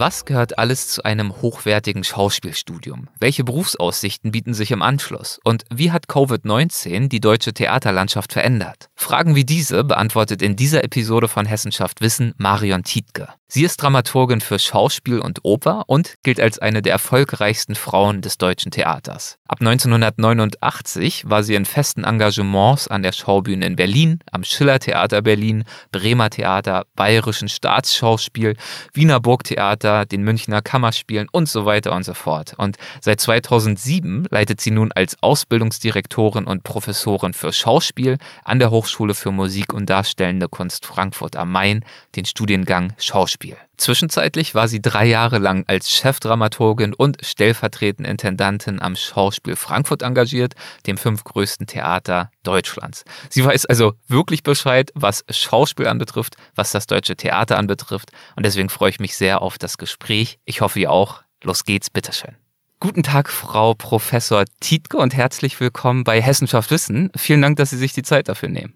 Was gehört alles zu einem hochwertigen Schauspielstudium? Welche Berufsaussichten bieten sich im Anschluss? Und wie hat Covid-19 die deutsche Theaterlandschaft verändert? Fragen wie diese beantwortet in dieser Episode von Hessenschaft Wissen Marion Tietke. Sie ist Dramaturgin für Schauspiel und Oper und gilt als eine der erfolgreichsten Frauen des deutschen Theaters. Ab 1989 war sie in festen Engagements an der Schaubühne in Berlin, am Schillertheater Berlin, Bremer Theater, Bayerischen Staatsschauspiel, Wiener Burgtheater, den Münchner Kammerspielen und so weiter und so fort. Und seit 2007 leitet sie nun als Ausbildungsdirektorin und Professorin für Schauspiel an der Hochschule für Musik und Darstellende Kunst Frankfurt am Main den Studiengang Schauspiel. Zwischenzeitlich war sie drei Jahre lang als Chefdramaturgin und stellvertretende Intendantin am Schauspiel Frankfurt engagiert, dem fünfgrößten Theater Deutschlands. Sie weiß also wirklich Bescheid, was Schauspiel anbetrifft, was das deutsche Theater anbetrifft und deswegen freue ich mich sehr auf das Gespräch. Ich hoffe, ihr auch. Los geht's, bitteschön. Guten Tag, Frau Professor Tietke und herzlich willkommen bei Hessenschaft Wissen. Vielen Dank, dass Sie sich die Zeit dafür nehmen.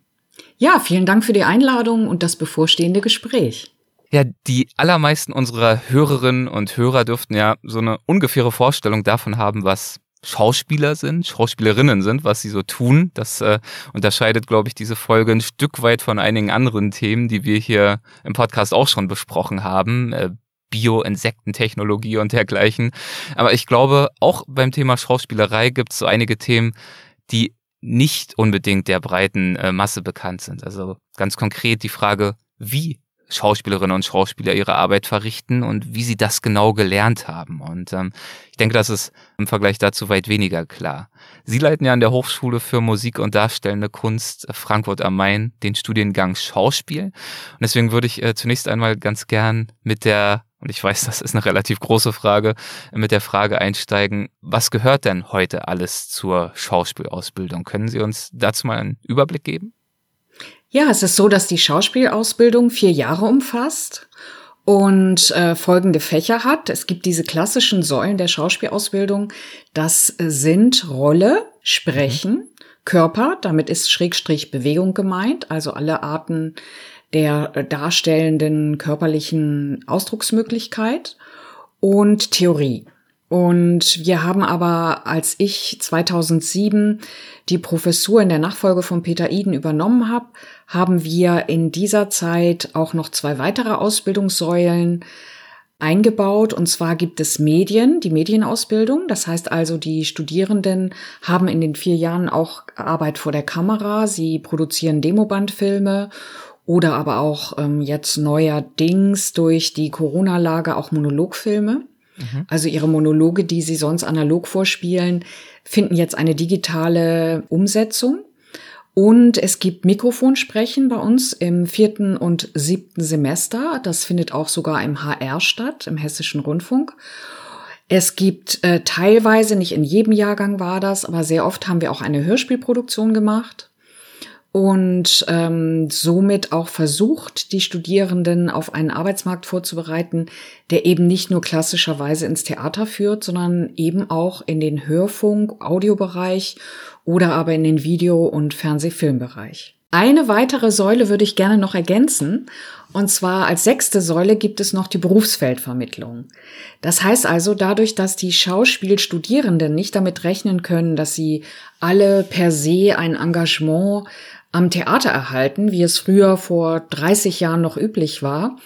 Ja, vielen Dank für die Einladung und das bevorstehende Gespräch. Ja, die allermeisten unserer Hörerinnen und Hörer dürften ja so eine ungefähre Vorstellung davon haben, was Schauspieler sind, Schauspielerinnen sind, was sie so tun. Das äh, unterscheidet, glaube ich, diese Folge ein Stück weit von einigen anderen Themen, die wir hier im Podcast auch schon besprochen haben. Äh, Bio-Insektentechnologie und dergleichen. Aber ich glaube, auch beim Thema Schauspielerei gibt es so einige Themen, die nicht unbedingt der breiten äh, Masse bekannt sind. Also ganz konkret die Frage, wie Schauspielerinnen und Schauspieler ihre Arbeit verrichten und wie sie das genau gelernt haben. Und ähm, ich denke, das ist im Vergleich dazu weit weniger klar. Sie leiten ja an der Hochschule für Musik und Darstellende Kunst Frankfurt am Main den Studiengang Schauspiel. Und deswegen würde ich äh, zunächst einmal ganz gern mit der und ich weiß, das ist eine relativ große Frage, mit der Frage einsteigen, was gehört denn heute alles zur Schauspielausbildung? Können Sie uns dazu mal einen Überblick geben? Ja, es ist so, dass die Schauspielausbildung vier Jahre umfasst und äh, folgende Fächer hat. Es gibt diese klassischen Säulen der Schauspielausbildung. Das sind Rolle, Sprechen, mhm. Körper, damit ist Schrägstrich Bewegung gemeint, also alle Arten der darstellenden körperlichen Ausdrucksmöglichkeit und Theorie. Und wir haben aber, als ich 2007 die Professur in der Nachfolge von Peter Iden übernommen habe, haben wir in dieser Zeit auch noch zwei weitere Ausbildungssäulen eingebaut. Und zwar gibt es Medien, die Medienausbildung. Das heißt also, die Studierenden haben in den vier Jahren auch Arbeit vor der Kamera. Sie produzieren Demobandfilme oder aber auch ähm, jetzt neuerdings durch die Corona-Lage auch Monologfilme. Mhm. Also ihre Monologe, die sie sonst analog vorspielen, finden jetzt eine digitale Umsetzung. Und es gibt Mikrofonsprechen bei uns im vierten und siebten Semester. Das findet auch sogar im HR statt, im Hessischen Rundfunk. Es gibt äh, teilweise, nicht in jedem Jahrgang war das, aber sehr oft haben wir auch eine Hörspielproduktion gemacht und ähm, somit auch versucht, die Studierenden auf einen Arbeitsmarkt vorzubereiten, der eben nicht nur klassischerweise ins Theater führt, sondern eben auch in den Hörfunk, Audiobereich oder aber in den Video- und Fernsehfilmbereich. Eine weitere Säule würde ich gerne noch ergänzen. Und zwar als sechste Säule gibt es noch die Berufsfeldvermittlung. Das heißt also, dadurch, dass die Schauspielstudierenden nicht damit rechnen können, dass sie alle per se ein Engagement am Theater erhalten, wie es früher vor 30 Jahren noch üblich war,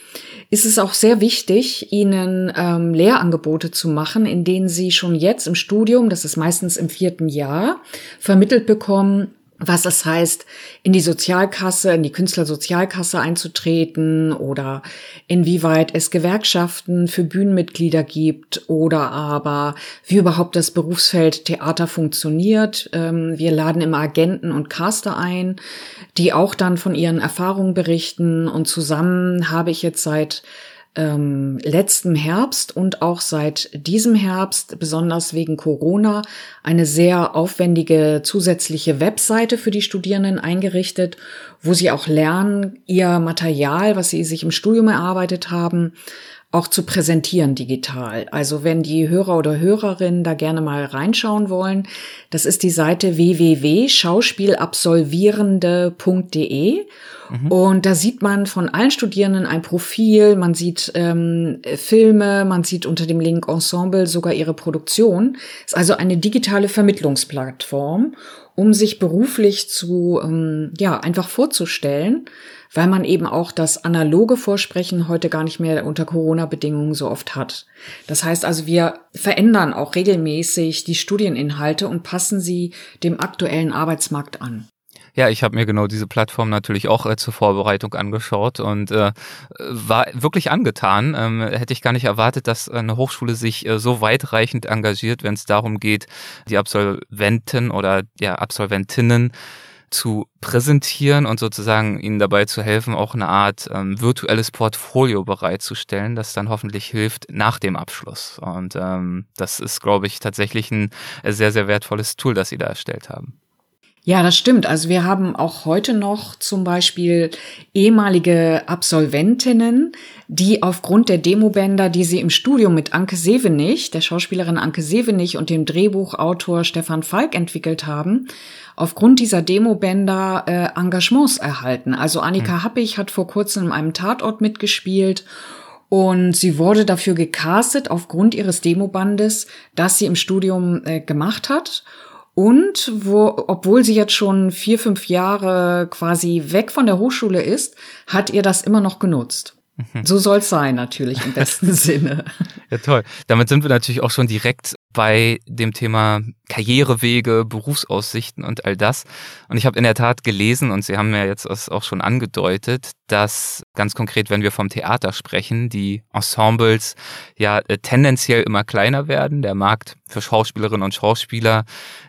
ist es auch sehr wichtig, ihnen ähm, Lehrangebote zu machen, in denen sie schon jetzt im Studium, das ist meistens im vierten Jahr, vermittelt bekommen, was es heißt, in die Sozialkasse, in die Künstlersozialkasse einzutreten oder inwieweit es Gewerkschaften für Bühnenmitglieder gibt oder aber wie überhaupt das Berufsfeld Theater funktioniert. Ähm, wir laden immer Agenten und Caster ein, die auch dann von ihren Erfahrungen berichten und zusammen habe ich jetzt seit ähm, letztem Herbst und auch seit diesem Herbst, besonders wegen Corona, eine sehr aufwendige zusätzliche Webseite für die Studierenden eingerichtet, wo sie auch lernen, ihr Material, was sie sich im Studium erarbeitet haben, auch zu präsentieren digital. Also wenn die Hörer oder Hörerinnen da gerne mal reinschauen wollen, das ist die Seite www.schauspielabsolvierende.de Mhm. Und da sieht man von allen Studierenden ein Profil, man sieht ähm, Filme, man sieht unter dem Link Ensemble sogar ihre Produktion. Ist also eine digitale Vermittlungsplattform, um sich beruflich zu, ähm, ja, einfach vorzustellen, weil man eben auch das analoge Vorsprechen heute gar nicht mehr unter Corona-Bedingungen so oft hat. Das heißt also, wir verändern auch regelmäßig die Studieninhalte und passen sie dem aktuellen Arbeitsmarkt an. Ja, ich habe mir genau diese Plattform natürlich auch äh, zur Vorbereitung angeschaut und äh, war wirklich angetan. Ähm, hätte ich gar nicht erwartet, dass eine Hochschule sich äh, so weitreichend engagiert, wenn es darum geht, die Absolventen oder ja, Absolventinnen zu präsentieren und sozusagen ihnen dabei zu helfen, auch eine Art ähm, virtuelles Portfolio bereitzustellen, das dann hoffentlich hilft nach dem Abschluss. Und ähm, das ist, glaube ich, tatsächlich ein sehr, sehr wertvolles Tool, das sie da erstellt haben. Ja, das stimmt. Also wir haben auch heute noch zum Beispiel ehemalige Absolventinnen, die aufgrund der Demobänder, die sie im Studium mit Anke Sevenich, der Schauspielerin Anke Sevenich und dem Drehbuchautor Stefan Falk entwickelt haben, aufgrund dieser Demobänder äh, Engagements erhalten. Also Annika mhm. Happig hat vor kurzem in einem Tatort mitgespielt und sie wurde dafür gecastet aufgrund ihres Demobandes, das sie im Studium äh, gemacht hat. Und wo, obwohl sie jetzt schon vier, fünf Jahre quasi weg von der Hochschule ist, hat ihr das immer noch genutzt. Mhm. So soll es sein, natürlich im besten Sinne. Ja, toll. Damit sind wir natürlich auch schon direkt bei dem Thema Karrierewege, Berufsaussichten und all das. Und ich habe in der Tat gelesen, und Sie haben ja jetzt auch schon angedeutet, dass ganz konkret, wenn wir vom Theater sprechen, die Ensembles ja äh, tendenziell immer kleiner werden, der Markt für Schauspielerinnen und Schauspieler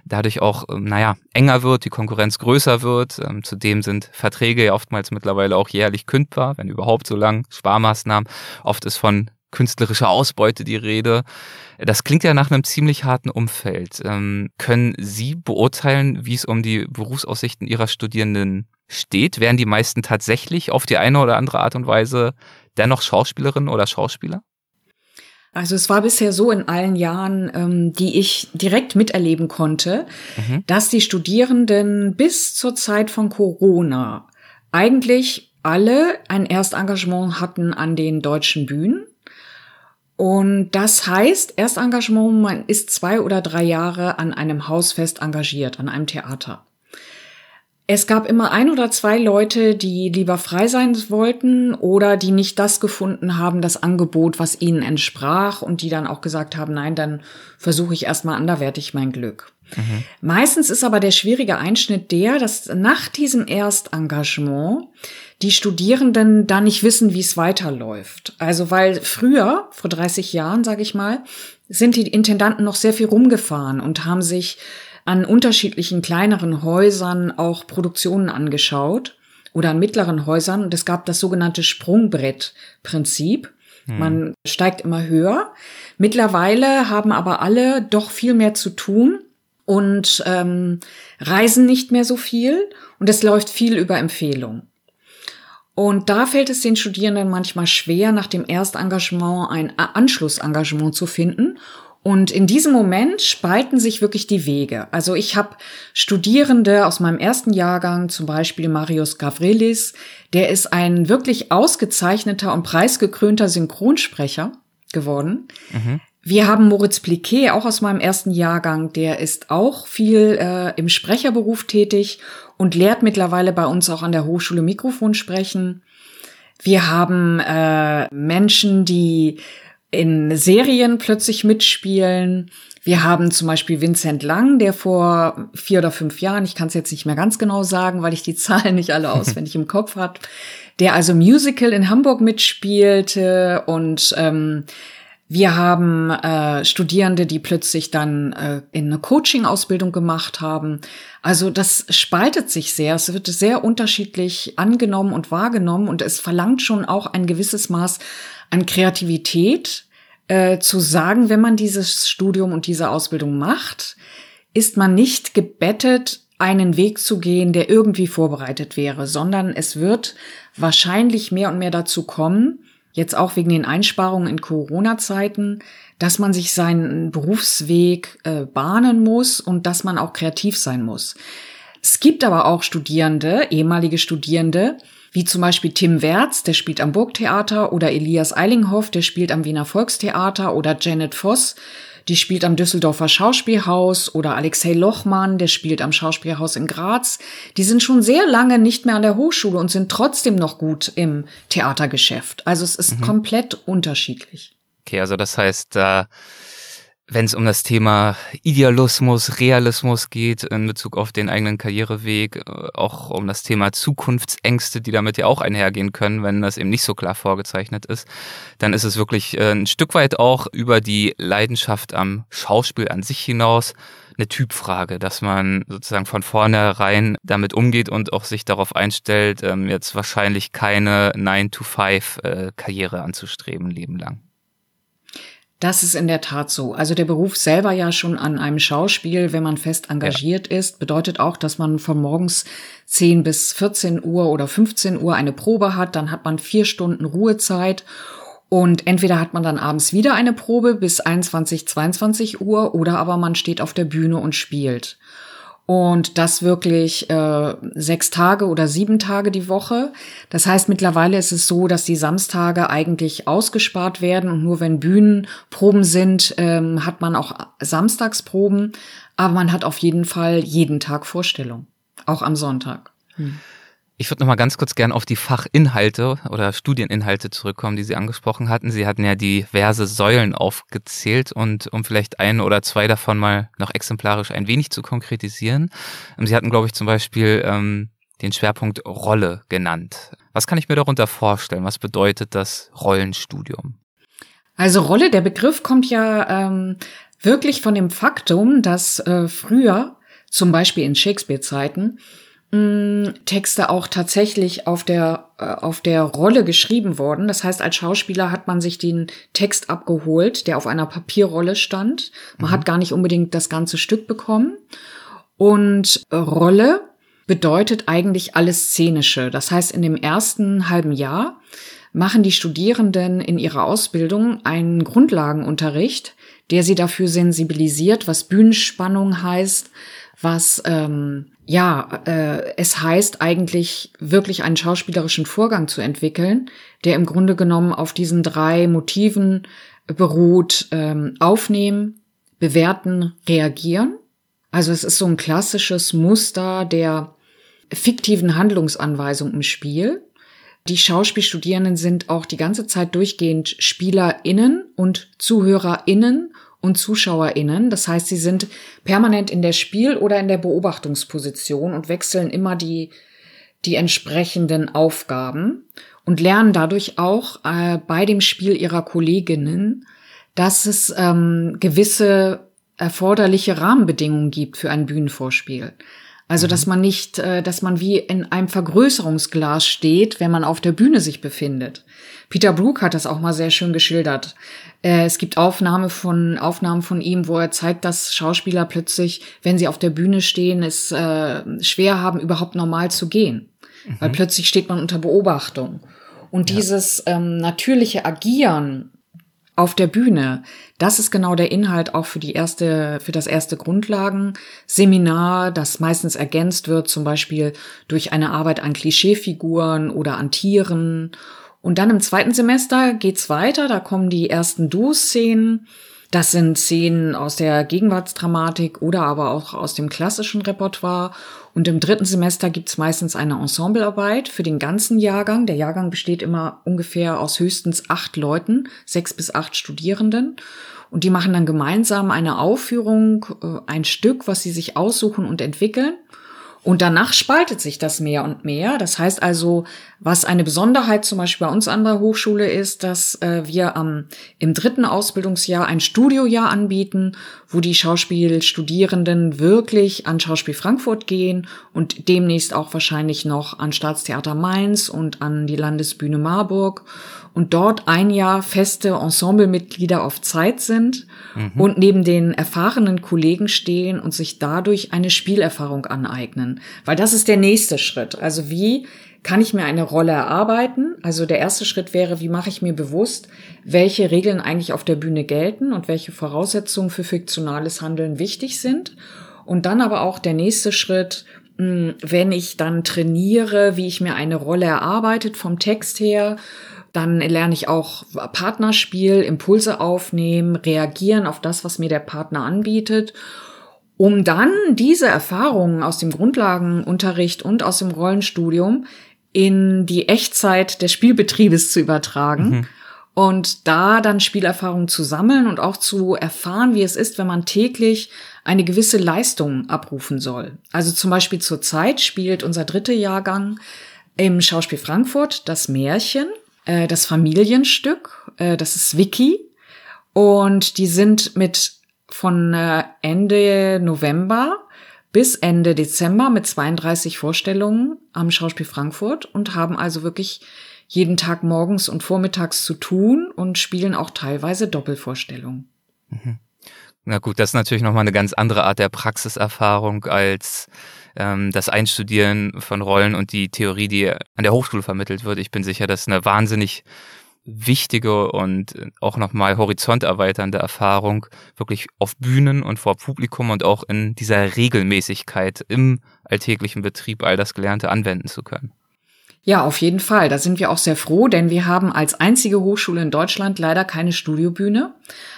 dadurch auch, ähm, naja, enger wird, die Konkurrenz größer wird. Ähm, zudem sind Verträge ja oftmals mittlerweile auch jährlich kündbar, wenn überhaupt so lang, Sparmaßnahmen. Oft ist von künstlerischer Ausbeute die Rede. Das klingt ja nach einem ziemlich harten Umfeld. Ähm, können Sie beurteilen, wie es um die Berufsaussichten Ihrer Studierenden steht? Wären die meisten tatsächlich auf die eine oder andere Art und Weise dennoch Schauspielerinnen oder Schauspieler? Also es war bisher so in allen Jahren, ähm, die ich direkt miterleben konnte, mhm. dass die Studierenden bis zur Zeit von Corona eigentlich alle ein Erstengagement hatten an den deutschen Bühnen. Und das heißt, Erstengagement, man ist zwei oder drei Jahre an einem Haus fest engagiert, an einem Theater. Es gab immer ein oder zwei Leute, die lieber frei sein wollten oder die nicht das gefunden haben, das Angebot, was ihnen entsprach und die dann auch gesagt haben, nein, dann versuche ich erstmal anderwertig mein Glück. Mhm. Meistens ist aber der schwierige Einschnitt der, dass nach diesem Erstengagement die Studierenden dann nicht wissen, wie es weiterläuft. Also weil früher, vor 30 Jahren, sage ich mal, sind die Intendanten noch sehr viel rumgefahren und haben sich an unterschiedlichen kleineren Häusern auch Produktionen angeschaut oder an mittleren Häusern. Und es gab das sogenannte Sprungbrettprinzip. Hm. Man steigt immer höher. Mittlerweile haben aber alle doch viel mehr zu tun und ähm, reisen nicht mehr so viel und es läuft viel über Empfehlung. Und da fällt es den Studierenden manchmal schwer, nach dem Erstengagement ein Anschlussengagement zu finden. Und in diesem Moment spalten sich wirklich die Wege. Also ich habe Studierende aus meinem ersten Jahrgang, zum Beispiel Marius Gavrilis, der ist ein wirklich ausgezeichneter und preisgekrönter Synchronsprecher geworden. Mhm. Wir haben Moritz Pliquet, auch aus meinem ersten Jahrgang, der ist auch viel äh, im Sprecherberuf tätig und lehrt mittlerweile bei uns auch an der Hochschule Mikrofon sprechen. Wir haben äh, Menschen, die in Serien plötzlich mitspielen. Wir haben zum Beispiel Vincent Lang, der vor vier oder fünf Jahren, ich kann es jetzt nicht mehr ganz genau sagen, weil ich die Zahlen nicht alle auswendig im Kopf hat, der also Musical in Hamburg mitspielte und ähm, wir haben äh, Studierende, die plötzlich dann äh, in eine Coaching-Ausbildung gemacht haben. Also das spaltet sich sehr. Es wird sehr unterschiedlich angenommen und wahrgenommen und es verlangt schon auch ein gewisses Maß an Kreativität, äh, zu sagen, wenn man dieses Studium und diese Ausbildung macht, ist man nicht gebettet, einen Weg zu gehen, der irgendwie vorbereitet wäre, sondern es wird wahrscheinlich mehr und mehr dazu kommen, jetzt auch wegen den Einsparungen in Corona-Zeiten, dass man sich seinen Berufsweg äh, bahnen muss und dass man auch kreativ sein muss. Es gibt aber auch Studierende, ehemalige Studierende, wie zum Beispiel Tim Wertz, der spielt am Burgtheater, oder Elias Eilinghoff, der spielt am Wiener Volkstheater, oder Janet Voss, die spielt am Düsseldorfer Schauspielhaus oder Alexei Lochmann, der spielt am Schauspielhaus in Graz. Die sind schon sehr lange nicht mehr an der Hochschule und sind trotzdem noch gut im Theatergeschäft. Also es ist mhm. komplett unterschiedlich. Okay, also das heißt, äh, wenn es um das Thema Idealismus, Realismus geht in Bezug auf den eigenen Karriereweg, äh, auch um das Thema Zukunftsängste, die damit ja auch einhergehen können, wenn das eben nicht so klar vorgezeichnet ist, dann ist es wirklich äh, ein Stück weit auch über die Leidenschaft am Schauspiel an sich hinaus eine Typfrage, dass man sozusagen von vornherein damit umgeht und auch sich darauf einstellt, ähm, jetzt wahrscheinlich keine 9-to-5-Karriere äh, anzustreben, leben lang. Das ist in der Tat so. Also der Beruf selber ja schon an einem Schauspiel, wenn man fest engagiert ja. ist, bedeutet auch, dass man von morgens 10 bis 14 Uhr oder 15 Uhr eine Probe hat. Dann hat man vier Stunden Ruhezeit. Und entweder hat man dann abends wieder eine Probe bis 21, 22 Uhr oder aber man steht auf der Bühne und spielt und das wirklich äh, sechs Tage oder sieben Tage die Woche. Das heißt, mittlerweile ist es so, dass die Samstage eigentlich ausgespart werden und nur wenn Bühnenproben sind, ähm, hat man auch Samstagsproben, aber man hat auf jeden Fall jeden Tag Vorstellung, auch am Sonntag. Hm. Ich würde noch mal ganz kurz gern auf die Fachinhalte oder Studieninhalte zurückkommen, die Sie angesprochen hatten. Sie hatten ja diverse Säulen aufgezählt und um vielleicht ein oder zwei davon mal noch exemplarisch ein wenig zu konkretisieren. Sie hatten, glaube ich, zum Beispiel ähm, den Schwerpunkt Rolle genannt. Was kann ich mir darunter vorstellen? Was bedeutet das Rollenstudium? Also Rolle, der Begriff kommt ja ähm, wirklich von dem Faktum, dass äh, früher, zum Beispiel in Shakespeare-Zeiten, Texte auch tatsächlich auf der, äh, auf der Rolle geschrieben worden. Das heißt, als Schauspieler hat man sich den Text abgeholt, der auf einer Papierrolle stand. Man mhm. hat gar nicht unbedingt das ganze Stück bekommen. Und Rolle bedeutet eigentlich alles Szenische. Das heißt, in dem ersten halben Jahr machen die Studierenden in ihrer Ausbildung einen Grundlagenunterricht, der sie dafür sensibilisiert, was Bühnenspannung heißt, was ähm, ja, äh, es heißt eigentlich wirklich einen schauspielerischen Vorgang zu entwickeln, der im Grunde genommen auf diesen drei Motiven beruht, ähm, aufnehmen, bewerten, reagieren. Also es ist so ein klassisches Muster der fiktiven Handlungsanweisung im Spiel. Die Schauspielstudierenden sind auch die ganze Zeit durchgehend SpielerInnen und ZuhörerInnen und ZuschauerInnen. Das heißt, sie sind permanent in der Spiel- oder in der Beobachtungsposition und wechseln immer die, die entsprechenden Aufgaben und lernen dadurch auch äh, bei dem Spiel ihrer Kolleginnen, dass es ähm, gewisse erforderliche Rahmenbedingungen gibt für ein Bühnenvorspiel. Also, dass mhm. man nicht, äh, dass man wie in einem Vergrößerungsglas steht, wenn man auf der Bühne sich befindet. Peter Brook hat das auch mal sehr schön geschildert. Äh, es gibt Aufnahme von, Aufnahmen von ihm, wo er zeigt, dass Schauspieler plötzlich, wenn sie auf der Bühne stehen, es äh, schwer haben, überhaupt normal zu gehen. Mhm. Weil plötzlich steht man unter Beobachtung. Und ja. dieses ähm, natürliche Agieren auf der Bühne. Das ist genau der Inhalt auch für die erste, für das erste Grundlagenseminar, das meistens ergänzt wird, zum Beispiel durch eine Arbeit an Klischeefiguren oder an Tieren. Und dann im zweiten Semester geht's weiter, da kommen die ersten Du-Szenen. Das sind Szenen aus der Gegenwartsdramatik oder aber auch aus dem klassischen Repertoire. Und im dritten Semester gibt's meistens eine Ensemblearbeit für den ganzen Jahrgang. Der Jahrgang besteht immer ungefähr aus höchstens acht Leuten, sechs bis acht Studierenden. Und die machen dann gemeinsam eine Aufführung, äh, ein Stück, was sie sich aussuchen und entwickeln. Und danach spaltet sich das mehr und mehr. Das heißt also, was eine Besonderheit zum Beispiel bei uns an der Hochschule ist, dass äh, wir am, im dritten Ausbildungsjahr ein Studiojahr anbieten, wo die Schauspielstudierenden wirklich an Schauspiel Frankfurt gehen und demnächst auch wahrscheinlich noch an Staatstheater Mainz und an die Landesbühne Marburg und dort ein Jahr feste Ensemblemitglieder auf Zeit sind mhm. und neben den erfahrenen Kollegen stehen und sich dadurch eine Spielerfahrung aneignen. Weil das ist der nächste Schritt. Also wie kann ich mir eine Rolle erarbeiten. Also der erste Schritt wäre, wie mache ich mir bewusst, welche Regeln eigentlich auf der Bühne gelten und welche Voraussetzungen für fiktionales Handeln wichtig sind. Und dann aber auch der nächste Schritt, hm, wenn ich dann trainiere, wie ich mir eine Rolle erarbeitet vom Text her, dann lerne ich auch Partnerspiel, Impulse aufnehmen, reagieren auf das, was mir der Partner anbietet um dann diese Erfahrungen aus dem Grundlagenunterricht und aus dem Rollenstudium in die Echtzeit des Spielbetriebes zu übertragen. Mhm. Und da dann Spielerfahrung zu sammeln und auch zu erfahren, wie es ist, wenn man täglich eine gewisse Leistung abrufen soll. Also zum Beispiel zur Zeit spielt unser dritter Jahrgang im Schauspiel Frankfurt das Märchen, äh, das Familienstück, äh, das ist Vicky. Und die sind mit von äh, Ende November bis Ende Dezember mit 32 Vorstellungen am Schauspiel Frankfurt und haben also wirklich jeden Tag morgens und vormittags zu tun und spielen auch teilweise Doppelvorstellungen. Mhm. Na gut, das ist natürlich nochmal eine ganz andere Art der Praxiserfahrung als ähm, das Einstudieren von Rollen und die Theorie, die an der Hochschule vermittelt wird. Ich bin sicher, das ist eine wahnsinnig wichtige und auch nochmal horizonterweiternde Erfahrung, wirklich auf Bühnen und vor Publikum und auch in dieser Regelmäßigkeit im alltäglichen Betrieb all das Gelernte anwenden zu können. Ja, auf jeden Fall. Da sind wir auch sehr froh, denn wir haben als einzige Hochschule in Deutschland leider keine Studiobühne.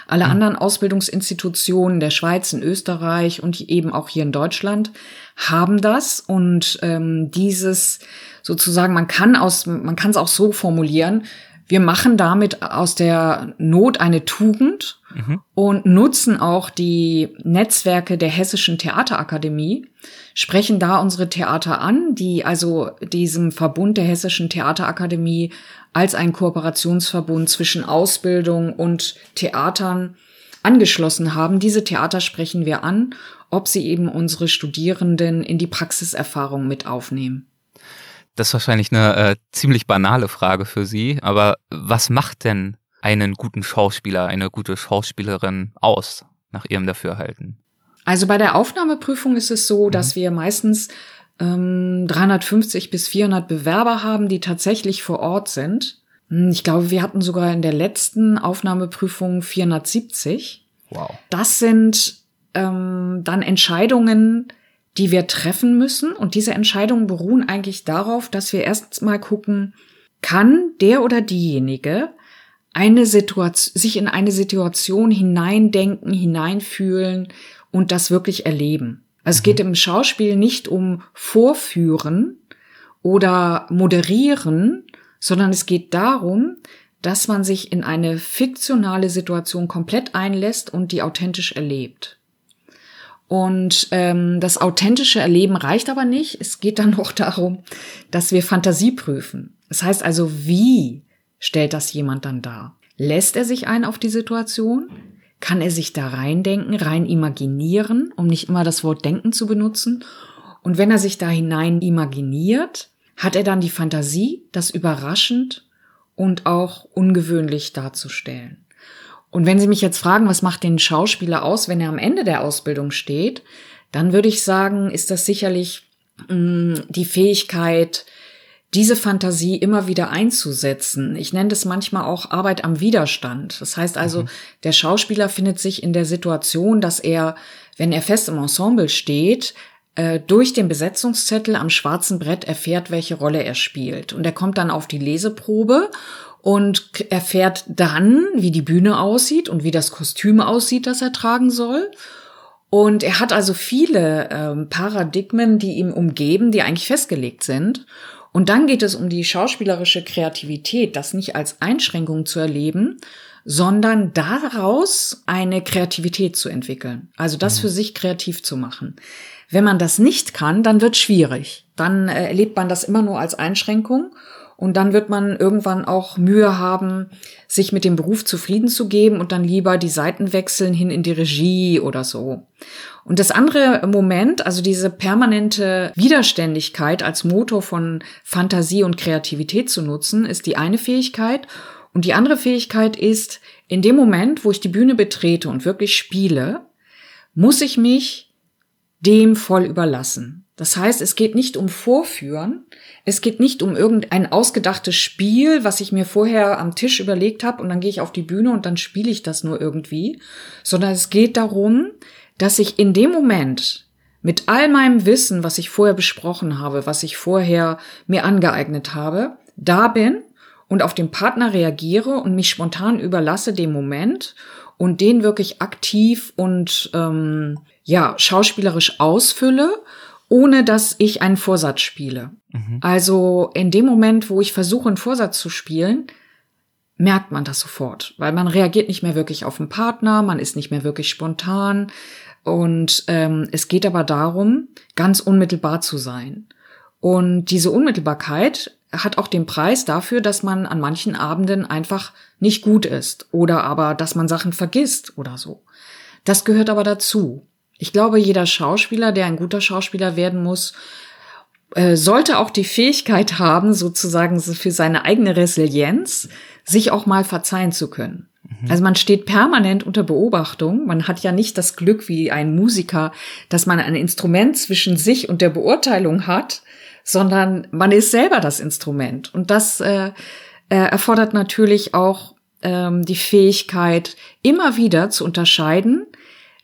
Alle mhm. anderen Ausbildungsinstitutionen der Schweiz, in Österreich und eben auch hier in Deutschland haben das. Und ähm, dieses sozusagen, man kann aus, man kann es auch so formulieren, wir machen damit aus der Not eine Tugend mhm. und nutzen auch die Netzwerke der Hessischen Theaterakademie, sprechen da unsere Theater an, die also diesem Verbund der Hessischen Theaterakademie als ein Kooperationsverbund zwischen Ausbildung und Theatern angeschlossen haben. Diese Theater sprechen wir an, ob sie eben unsere Studierenden in die Praxiserfahrung mit aufnehmen. Das ist wahrscheinlich eine äh, ziemlich banale Frage für Sie, aber was macht denn einen guten Schauspieler, eine gute Schauspielerin aus, nach Ihrem Dafürhalten? Also bei der Aufnahmeprüfung ist es so, mhm. dass wir meistens ähm, 350 bis 400 Bewerber haben, die tatsächlich vor Ort sind. Hm, ich glaube, wir hatten sogar in der letzten Aufnahmeprüfung 470. Wow. Das sind ähm, dann Entscheidungen, die wir treffen müssen. Und diese Entscheidungen beruhen eigentlich darauf, dass wir erst mal gucken, kann der oder diejenige eine Situation, sich in eine Situation hineindenken, hineinfühlen und das wirklich erleben. Also es geht mhm. im Schauspiel nicht um Vorführen oder Moderieren, sondern es geht darum, dass man sich in eine fiktionale Situation komplett einlässt und die authentisch erlebt. Und ähm, das authentische Erleben reicht aber nicht. Es geht dann noch darum, dass wir Fantasie prüfen. Das heißt also, wie stellt das jemand dann dar? Lässt er sich ein auf die Situation? Kann er sich da reindenken, rein imaginieren, um nicht immer das Wort denken zu benutzen? Und wenn er sich da hinein imaginiert, hat er dann die Fantasie, das überraschend und auch ungewöhnlich darzustellen. Und wenn Sie mich jetzt fragen, was macht den Schauspieler aus, wenn er am Ende der Ausbildung steht, dann würde ich sagen, ist das sicherlich mh, mm, die Fähigkeit, diese Fantasie immer wieder einzusetzen. Ich nenne das manchmal auch Arbeit am Widerstand. Das heißt also, mhm. der Schauspieler findet sich in der Situation, dass er, wenn er fest im Ensemble steht, äh, durch den Besetzungszettel am schwarzen Brett erfährt, welche Rolle er spielt. Und er kommt dann auf die Leseprobe und erfährt dann, wie die Bühne aussieht und wie das Kostüm aussieht, das er tragen soll. Und er hat also viele ähm, Paradigmen, die ihm umgeben, die eigentlich festgelegt sind. Und dann geht es um die schauspielerische Kreativität, das nicht als Einschränkung zu erleben, sondern daraus eine Kreativität zu entwickeln. Also das mhm. für sich kreativ zu machen. Wenn man das nicht kann, dann wird schwierig. Dann äh, erlebt man das immer nur als Einschränkung und dann wird man irgendwann auch Mühe haben, sich mit dem Beruf zufrieden zu geben und dann lieber die Seiten wechseln hin in die Regie oder so. Und das andere Moment, also diese permanente Widerständigkeit als Motor von Fantasie und Kreativität zu nutzen, ist die eine Fähigkeit. Und die andere Fähigkeit ist, in dem Moment, wo ich die Bühne betrete und wirklich spiele, muss ich mich dem voll überlassen. Das heißt, es geht nicht um Vorführen, es geht nicht um irgendein ausgedachtes Spiel, was ich mir vorher am Tisch überlegt habe und dann gehe ich auf die Bühne und dann spiele ich das nur irgendwie, sondern es geht darum, dass ich in dem Moment mit all meinem Wissen, was ich vorher besprochen habe, was ich vorher mir angeeignet habe, da bin und auf den Partner reagiere und mich spontan überlasse dem Moment und den wirklich aktiv und ähm, ja schauspielerisch ausfülle ohne dass ich einen Vorsatz spiele. Mhm. Also in dem Moment, wo ich versuche, einen Vorsatz zu spielen, merkt man das sofort, weil man reagiert nicht mehr wirklich auf den Partner, man ist nicht mehr wirklich spontan und ähm, es geht aber darum, ganz unmittelbar zu sein. Und diese Unmittelbarkeit hat auch den Preis dafür, dass man an manchen Abenden einfach nicht gut ist oder aber, dass man Sachen vergisst oder so. Das gehört aber dazu. Ich glaube, jeder Schauspieler, der ein guter Schauspieler werden muss, äh, sollte auch die Fähigkeit haben, sozusagen für seine eigene Resilienz, sich auch mal verzeihen zu können. Mhm. Also man steht permanent unter Beobachtung. Man hat ja nicht das Glück wie ein Musiker, dass man ein Instrument zwischen sich und der Beurteilung hat, sondern man ist selber das Instrument. Und das äh, äh, erfordert natürlich auch ähm, die Fähigkeit, immer wieder zu unterscheiden,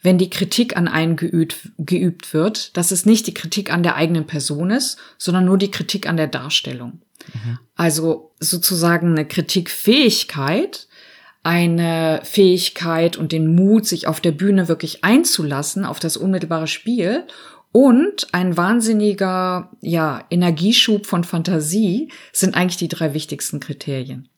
wenn die Kritik an einen geübt, geübt wird, dass es nicht die Kritik an der eigenen Person ist, sondern nur die Kritik an der Darstellung. Mhm. Also sozusagen eine Kritikfähigkeit, eine Fähigkeit und den Mut, sich auf der Bühne wirklich einzulassen auf das unmittelbare Spiel und ein wahnsinniger, ja, Energieschub von Fantasie sind eigentlich die drei wichtigsten Kriterien.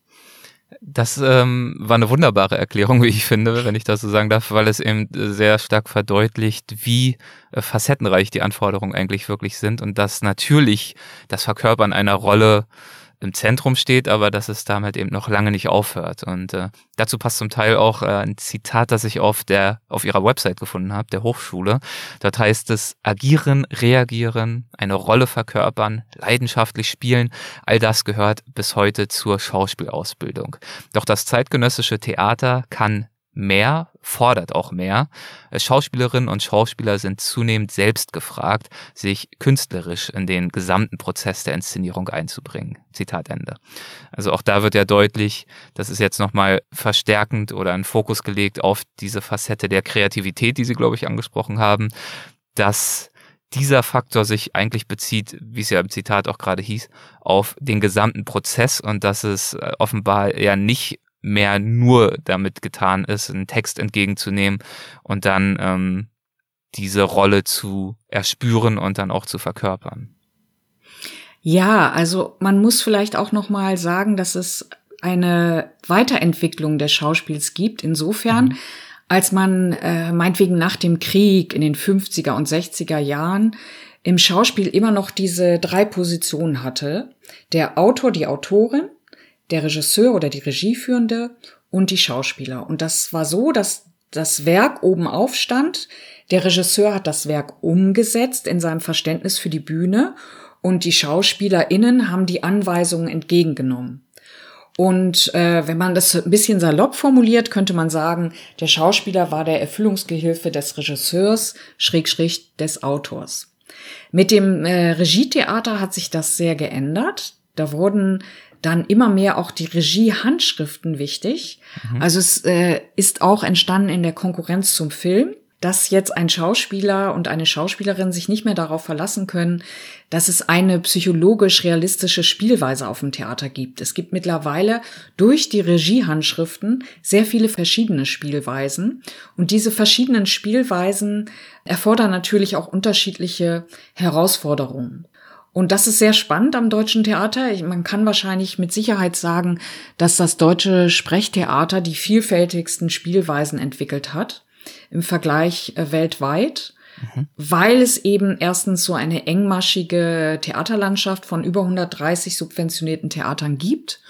Das ähm, war eine wunderbare Erklärung, wie ich finde, wenn ich das so sagen darf, weil es eben sehr stark verdeutlicht, wie äh, facettenreich die Anforderungen eigentlich wirklich sind und dass natürlich das Verkörpern einer Rolle im Zentrum steht, aber dass es damit eben noch lange nicht aufhört. Und äh, dazu passt zum Teil auch äh, ein Zitat, das ich auf der auf ihrer Website gefunden habe, der Hochschule. Dort heißt es: Agieren, reagieren, eine Rolle verkörpern, leidenschaftlich spielen. All das gehört bis heute zur Schauspielausbildung. Doch das zeitgenössische Theater kann mehr, fordert auch mehr. Schauspielerinnen und Schauspieler sind zunehmend selbst gefragt, sich künstlerisch in den gesamten Prozess der Inszenierung einzubringen. Zitat Ende. Also auch da wird ja deutlich, das ist jetzt nochmal verstärkend oder ein Fokus gelegt auf diese Facette der Kreativität, die Sie, glaube ich, angesprochen haben, dass dieser Faktor sich eigentlich bezieht, wie es ja im Zitat auch gerade hieß, auf den gesamten Prozess und dass es äh, offenbar ja nicht mehr nur damit getan ist, einen Text entgegenzunehmen und dann ähm, diese Rolle zu erspüren und dann auch zu verkörpern. Ja, also man muss vielleicht auch noch mal sagen, dass es eine Weiterentwicklung des Schauspiels gibt. Insofern, mhm. als man äh, meinetwegen nach dem Krieg in den 50er und 60er Jahren im Schauspiel immer noch diese drei Positionen hatte. Der Autor, die Autorin, der Regisseur oder die Regieführende und die Schauspieler. Und das war so, dass das Werk oben aufstand. Der Regisseur hat das Werk umgesetzt in seinem Verständnis für die Bühne und die SchauspielerInnen haben die Anweisungen entgegengenommen. Und äh, wenn man das ein bisschen salopp formuliert, könnte man sagen, der Schauspieler war der Erfüllungsgehilfe des Regisseurs, schräg, schräg des Autors. Mit dem äh, Regietheater hat sich das sehr geändert. Da wurden dann immer mehr auch die Regie-Handschriften wichtig. Mhm. Also es äh, ist auch entstanden in der Konkurrenz zum Film, dass jetzt ein Schauspieler und eine Schauspielerin sich nicht mehr darauf verlassen können, dass es eine psychologisch realistische Spielweise auf dem Theater gibt. Es gibt mittlerweile durch die Regiehandschriften sehr viele verschiedene Spielweisen und diese verschiedenen Spielweisen erfordern natürlich auch unterschiedliche Herausforderungen. Und das ist sehr spannend am deutschen Theater. Man kann wahrscheinlich mit Sicherheit sagen, dass das deutsche Sprechtheater die vielfältigsten Spielweisen entwickelt hat im Vergleich äh, weltweit, mhm. weil es eben erstens so eine engmaschige Theaterlandschaft von über 130 subventionierten Theatern gibt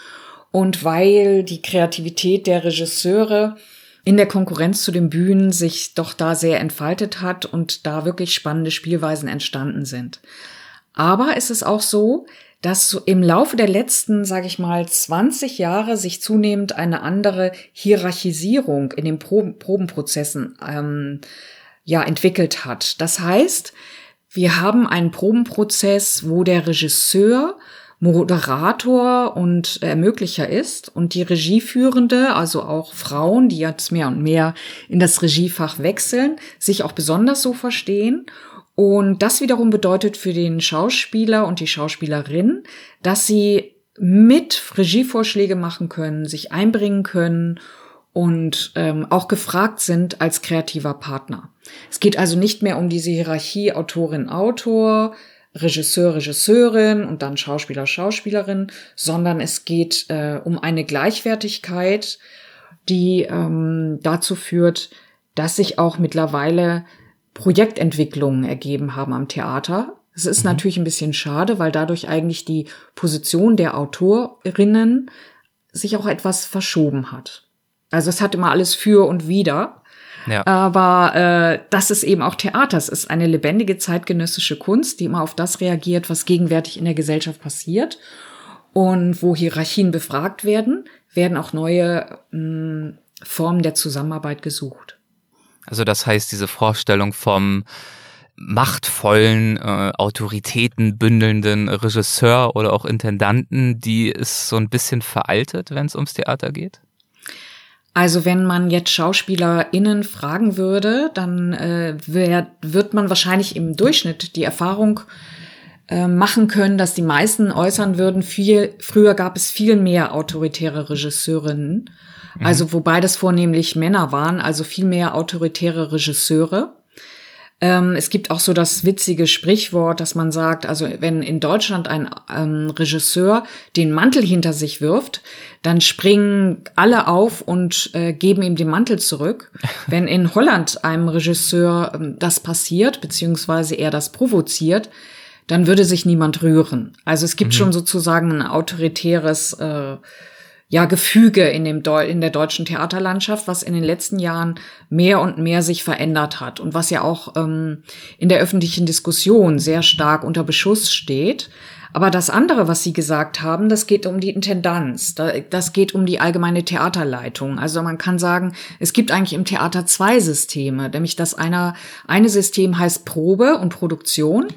und weil die Kreativität der Regisseure in der Konkurrenz zu den Bühnen sich doch da sehr entfaltet hat und da wirklich spannende Spielweisen entstanden sind. Aber es ist auch so, dass im Laufe der letzten, sage ich mal, 20 Jahre sich zunehmend eine andere Hierarchisierung in den Proben Probenprozessen ähm, ja entwickelt hat. Das heißt, wir haben einen Probenprozess, wo der Regisseur Moderator und Ermöglicher ist und die Regieführende, also auch Frauen, die jetzt mehr und mehr in das Regiefach wechseln, sich auch besonders so verstehen. Und das wiederum bedeutet für den Schauspieler und die Schauspielerin, dass sie mit Regievorschläge machen können, sich einbringen können und ähm, auch gefragt sind als kreativer Partner. Es geht also nicht mehr um diese Hierarchie Autorin-Autor, Regisseur, Regisseurin und dann Schauspieler, Schauspielerin, sondern es geht äh, um eine Gleichwertigkeit, die ähm, dazu führt, dass sich auch mittlerweile Projektentwicklungen ergeben haben am Theater. Es ist mhm. natürlich ein bisschen schade, weil dadurch eigentlich die Position der Autorinnen sich auch etwas verschoben hat. Also es hat immer alles für und wider. Ja. Aber äh, das ist eben auch Theater. Es ist eine lebendige zeitgenössische Kunst, die immer auf das reagiert, was gegenwärtig in der Gesellschaft passiert. Und wo Hierarchien befragt werden, werden auch neue mh, hm, Formen der Zusammenarbeit gesucht. Also das heißt, diese Vorstellung vom machtvollen, äh, Autoritäten bündelnden Regisseur oder auch Intendanten, die ist so ein bisschen veraltet, wenn es ums Theater geht? Also wenn man jetzt SchauspielerInnen fragen würde, dann äh, wär, wird man wahrscheinlich im Durchschnitt die Erfahrung äh, machen können, dass die meisten äußern würden, viel, früher gab es viel mehr autoritäre Regisseurinnen. Mhm. Also wobei das vornehmlich Männer waren, also viel mehr autoritäre Regisseure. Ähm, es gibt auch so das witzige Sprichwort, dass man sagt, also wenn in Deutschland ein ähm, Regisseur den Mantel hinter sich wirft, dann springen alle auf und äh, geben ihm den Mantel zurück. wenn in Holland einem Regisseur ähm, das passiert, beziehungsweise er das provoziert, dann würde sich niemand rühren. Also es gibt mhm. schon sozusagen ein autoritäres äh, ja, Gefüge in, dem Deu in der deutschen Theaterlandschaft, was in den letzten Jahren mehr und mehr sich verändert hat und was ja auch ähm, in der öffentlichen Diskussion sehr stark unter Beschuss steht. Aber das andere, was Sie gesagt haben, das geht um die Intendanz, das geht um die allgemeine Theaterleitung. Also man kann sagen, es gibt eigentlich im Theater zwei Systeme, nämlich das eine, eine System heißt Probe und Produktion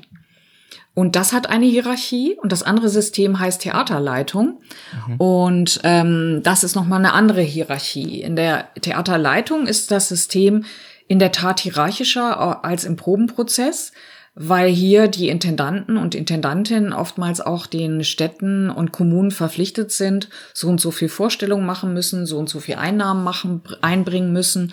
und das hat eine Hierarchie und das andere System heißt Theaterleitung. Mhm. Und ähm, das ist nochmal eine andere Hierarchie. In der Theaterleitung ist das System in der Tat hierarchischer als im Probenprozess, weil hier die Intendanten und Intendantinnen oftmals auch den Städten und Kommunen verpflichtet sind, so und so viel Vorstellungen machen müssen, so und so viel Einnahmen machen, einbringen müssen,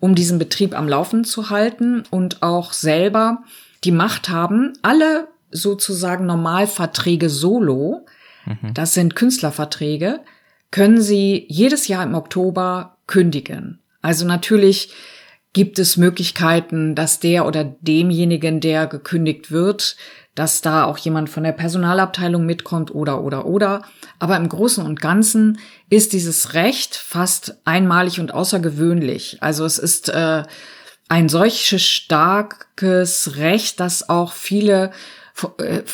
um diesen Betrieb am Laufen zu halten und auch selber die Macht haben, alle sozusagen Normalverträge solo, mhm. das sind Künstlerverträge, können Sie jedes Jahr im Oktober kündigen. Also natürlich gibt es Möglichkeiten, dass der oder demjenigen, der gekündigt wird, dass da auch jemand von der Personalabteilung mitkommt oder oder oder. Aber im Großen und Ganzen ist dieses Recht fast einmalig und außergewöhnlich. Also es ist äh, ein solches starkes Recht, dass auch viele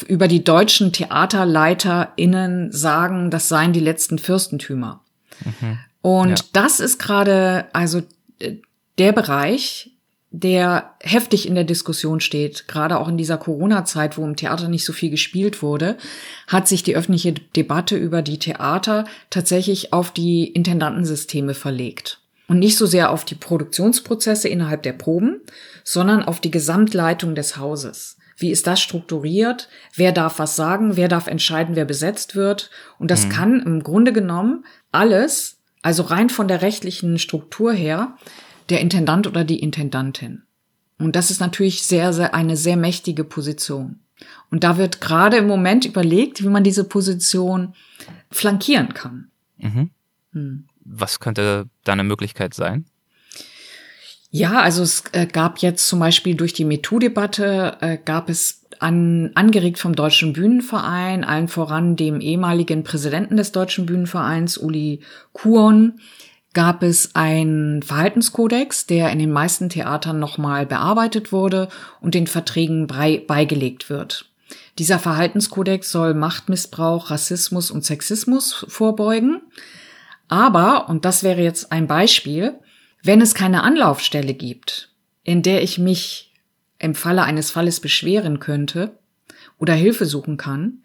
über die deutschen TheaterleiterInnen sagen, das seien die letzten Fürstentümer. Mhm. Und ja. das ist gerade also äh, der Bereich, der heftig in der Diskussion steht, gerade auch in dieser Corona-Zeit, wo im Theater nicht so viel gespielt wurde, hat sich die öffentliche Debatte über die Theater tatsächlich auf die Intendantensysteme verlegt. Und nicht so sehr auf die Produktionsprozesse innerhalb der Proben, sondern auf die Gesamtleitung des Hauses. Wie ist das strukturiert? Wer darf was sagen? Wer darf entscheiden, wer besetzt wird? Und das mhm. kann im Grunde genommen alles, also rein von der rechtlichen Struktur her, der Intendant oder die Intendantin. Und das ist natürlich sehr, sehr eine sehr mächtige Position. Und da wird gerade im Moment überlegt, wie man diese Position flankieren kann. Mhm. Hm. Was könnte da eine Möglichkeit sein? Ja, also es äh, gab jetzt zum Beispiel durch die MeToo-Debatte, äh, gab es an, angeregt vom Deutschen Bühnenverein, allen voran dem ehemaligen Präsidenten des Deutschen Bühnenvereins, Uli Kuon, gab es einen Verhaltenskodex, der in den meisten Theatern nochmal bearbeitet wurde und den Verträgen bei, beigelegt wird. Dieser Verhaltenskodex soll Machtmissbrauch, Rassismus und Sexismus vorbeugen. Aber, und das wäre jetzt ein Beispiel, wenn es keine Anlaufstelle gibt in der ich mich im Falle eines Falles beschweren könnte oder Hilfe suchen kann,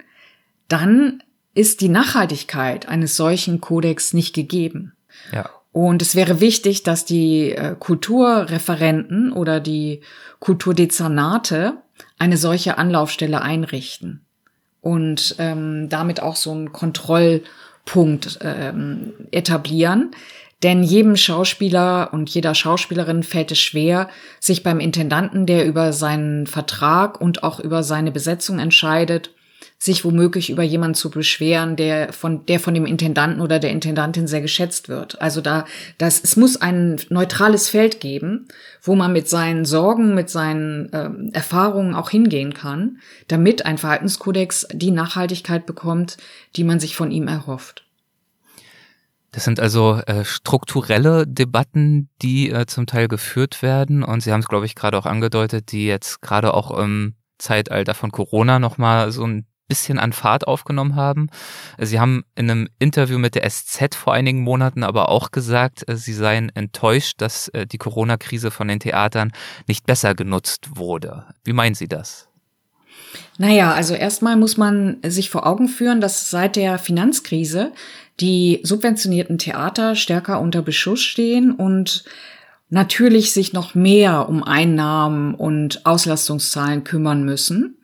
dann ist die Nachhaltigkeit eines solchen Kodex nicht gegeben. Ja. Und es wäre wichtig, dass die äh, Kulturreferenten oder die Kulturdezernate eine solche Anlaufstelle einrichten und ähm, damit auch so einen Kontrollpunkt ähm, etablieren. Denn jedem Schauspieler und jeder Schauspielerin fällt es schwer, sich beim Intendanten, der über seinen Vertrag und auch über seine Besetzung entscheidet, sich womöglich über jemanden zu beschweren, der von, der von dem Intendanten oder der Intendantin sehr geschätzt wird. Also da, das, es muss ein neutrales Feld geben, wo man mit seinen Sorgen, mit seinen ähm, Erfahrungen auch hingehen kann, damit ein Verhaltenskodex die Nachhaltigkeit bekommt, die man sich von ihm erhofft. Das sind also äh, strukturelle Debatten, die äh, zum Teil geführt werden. Und Sie haben es, glaube ich, gerade auch angedeutet, die jetzt gerade auch im Zeitalter von Corona nochmal so ein bisschen an Fahrt aufgenommen haben. Sie haben in einem Interview mit der SZ vor einigen Monaten aber auch gesagt, äh, Sie seien enttäuscht, dass äh, die Corona-Krise von den Theatern nicht besser genutzt wurde. Wie meinen Sie das? Naja, also erstmal muss man sich vor Augen führen, dass seit der Finanzkrise die subventionierten Theater stärker unter Beschuss stehen und natürlich sich noch mehr um Einnahmen und Auslastungszahlen kümmern müssen.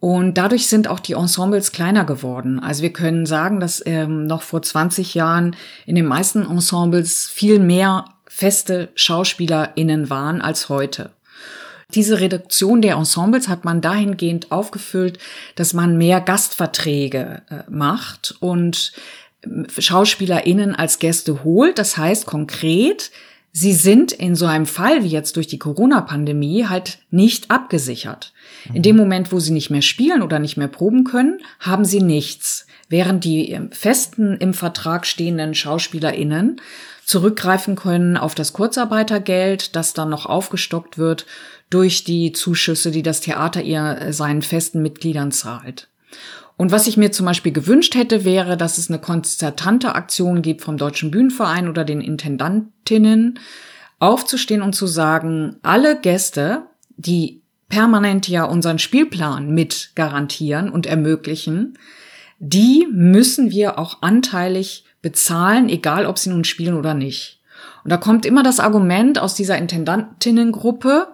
Und dadurch sind auch die Ensembles kleiner geworden. Also wir können sagen, dass ähm, noch vor 20 Jahren in den meisten Ensembles viel mehr feste SchauspielerInnen waren als heute. Diese Reduktion der Ensembles hat man dahingehend aufgefüllt, dass man mehr Gastverträge äh, macht und SchauspielerInnen als Gäste holt. Das heißt konkret, sie sind in so einem Fall wie jetzt durch die Corona-Pandemie halt nicht abgesichert. In dem Moment, wo sie nicht mehr spielen oder nicht mehr proben können, haben sie nichts. Während die festen im Vertrag stehenden SchauspielerInnen zurückgreifen können auf das Kurzarbeitergeld, das dann noch aufgestockt wird durch die Zuschüsse, die das Theater ihr seinen festen Mitgliedern zahlt. Und was ich mir zum Beispiel gewünscht hätte, wäre, dass es eine konzertante Aktion gibt vom Deutschen Bühnenverein oder den Intendantinnen, aufzustehen und zu sagen, alle Gäste, die permanent ja unseren Spielplan mit garantieren und ermöglichen, die müssen wir auch anteilig bezahlen, egal ob sie nun spielen oder nicht. Und da kommt immer das Argument aus dieser Intendantinnengruppe,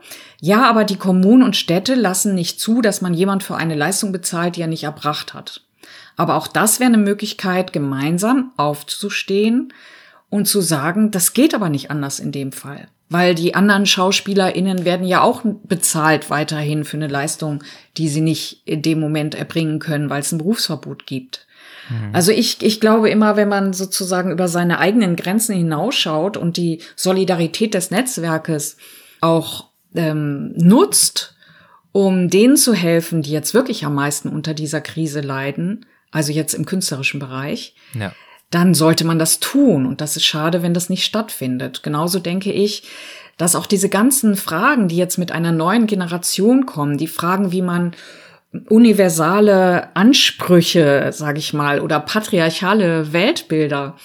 ja, aber die Kommunen und Städte lassen nicht zu, dass man jemand für eine Leistung bezahlt, die er nicht erbracht hat. Aber auch das wäre eine Möglichkeit, gemeinsam aufzustehen und zu sagen, das geht aber nicht anders in dem Fall. Weil die anderen SchauspielerInnen werden ja auch bezahlt weiterhin für eine Leistung, die sie nicht in dem Moment erbringen können, weil es ein Berufsverbot gibt. Mhm. Also ich, ich glaube immer, wenn man sozusagen über seine eigenen Grenzen hinausschaut und die Solidarität des Netzwerkes auch ähm, nutzt, um denen zu helfen, die jetzt wirklich am meisten unter dieser Krise leiden, also jetzt im künstlerischen Bereich, ja dann sollte man das tun. Und das ist schade, wenn das nicht stattfindet. Genauso denke ich, dass auch diese ganzen Fragen, die jetzt mit einer neuen Generation kommen, die Fragen, wie man universale Ansprüche, sage ich mal, oder patriarchale Weltbilder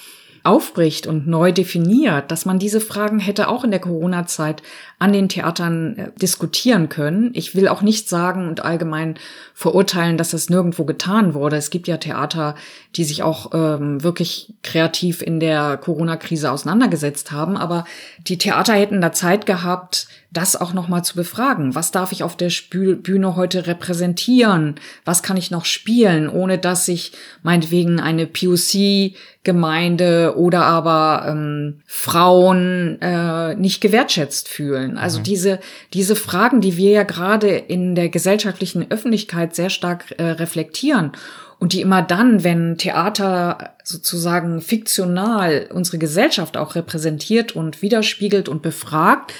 aufbricht und neu definiert, dass man diese Fragen hätte auch in der Corona-Zeit an den Theatern äh, diskutieren können. Ich will auch nicht sagen und allgemein verurteilen, dass das nirgendwo getan wurde. Es gibt ja Theater, die sich auch ähm, wirklich kreativ in der Corona-Krise auseinandergesetzt haben, aber die Theater hätten da Zeit gehabt, das auch nochmal zu befragen. Was darf ich auf der Bühne heute repräsentieren? Was kann ich noch spielen, ohne dass sich meinetwegen eine POC-Gemeinde oder aber ähm, Frauen äh, nicht gewertschätzt fühlen? Also mhm. diese, diese Fragen, die wir ja gerade in der gesellschaftlichen Öffentlichkeit sehr stark äh, reflektieren und die immer dann, wenn Theater sozusagen fiktional unsere Gesellschaft auch repräsentiert und widerspiegelt und befragt,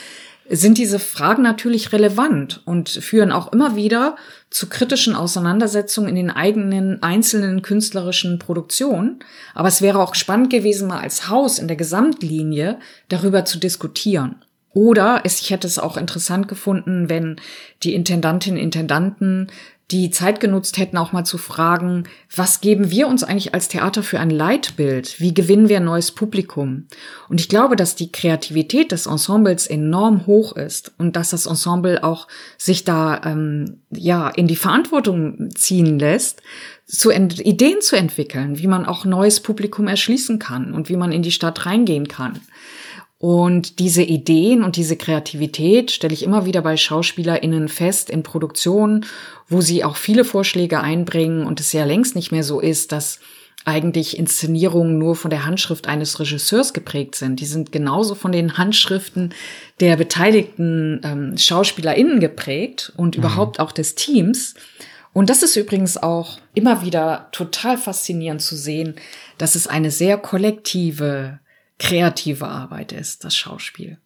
sind diese Fragen natürlich relevant und führen auch immer wieder zu kritischen Auseinandersetzungen in den eigenen einzelnen künstlerischen Produktionen. Aber es wäre auch spannend gewesen, mal als Haus in der Gesamtlinie darüber zu diskutieren. Oder ich hätte es auch interessant gefunden, wenn die Intendantinnen, Intendanten die Zeit genutzt hätten, auch mal zu fragen, was geben wir uns eigentlich als Theater für ein Leitbild? Wie gewinnen wir ein neues Publikum? Und ich glaube, dass die Kreativität des Ensembles enorm hoch ist und dass das Ensemble auch sich da ähm, ja in die Verantwortung ziehen lässt, zu Ideen zu entwickeln, wie man auch neues Publikum erschließen kann und wie man in die Stadt reingehen kann. Und diese Ideen und diese Kreativität stelle ich immer wieder bei SchauspielerInnen fest in Produktionen, wo sie auch viele Vorschläge einbringen und es ja längst nicht mehr so ist, dass eigentlich Inszenierungen nur von der Handschrift eines Regisseurs geprägt sind. Die sind genauso von den Handschriften der beteiligten ähm, SchauspielerInnen geprägt und mhm. überhaupt auch des Teams. Und das ist übrigens auch immer wieder total faszinierend zu sehen, dass es eine sehr kollektive kreative Arbeit ist, das Schauspiel.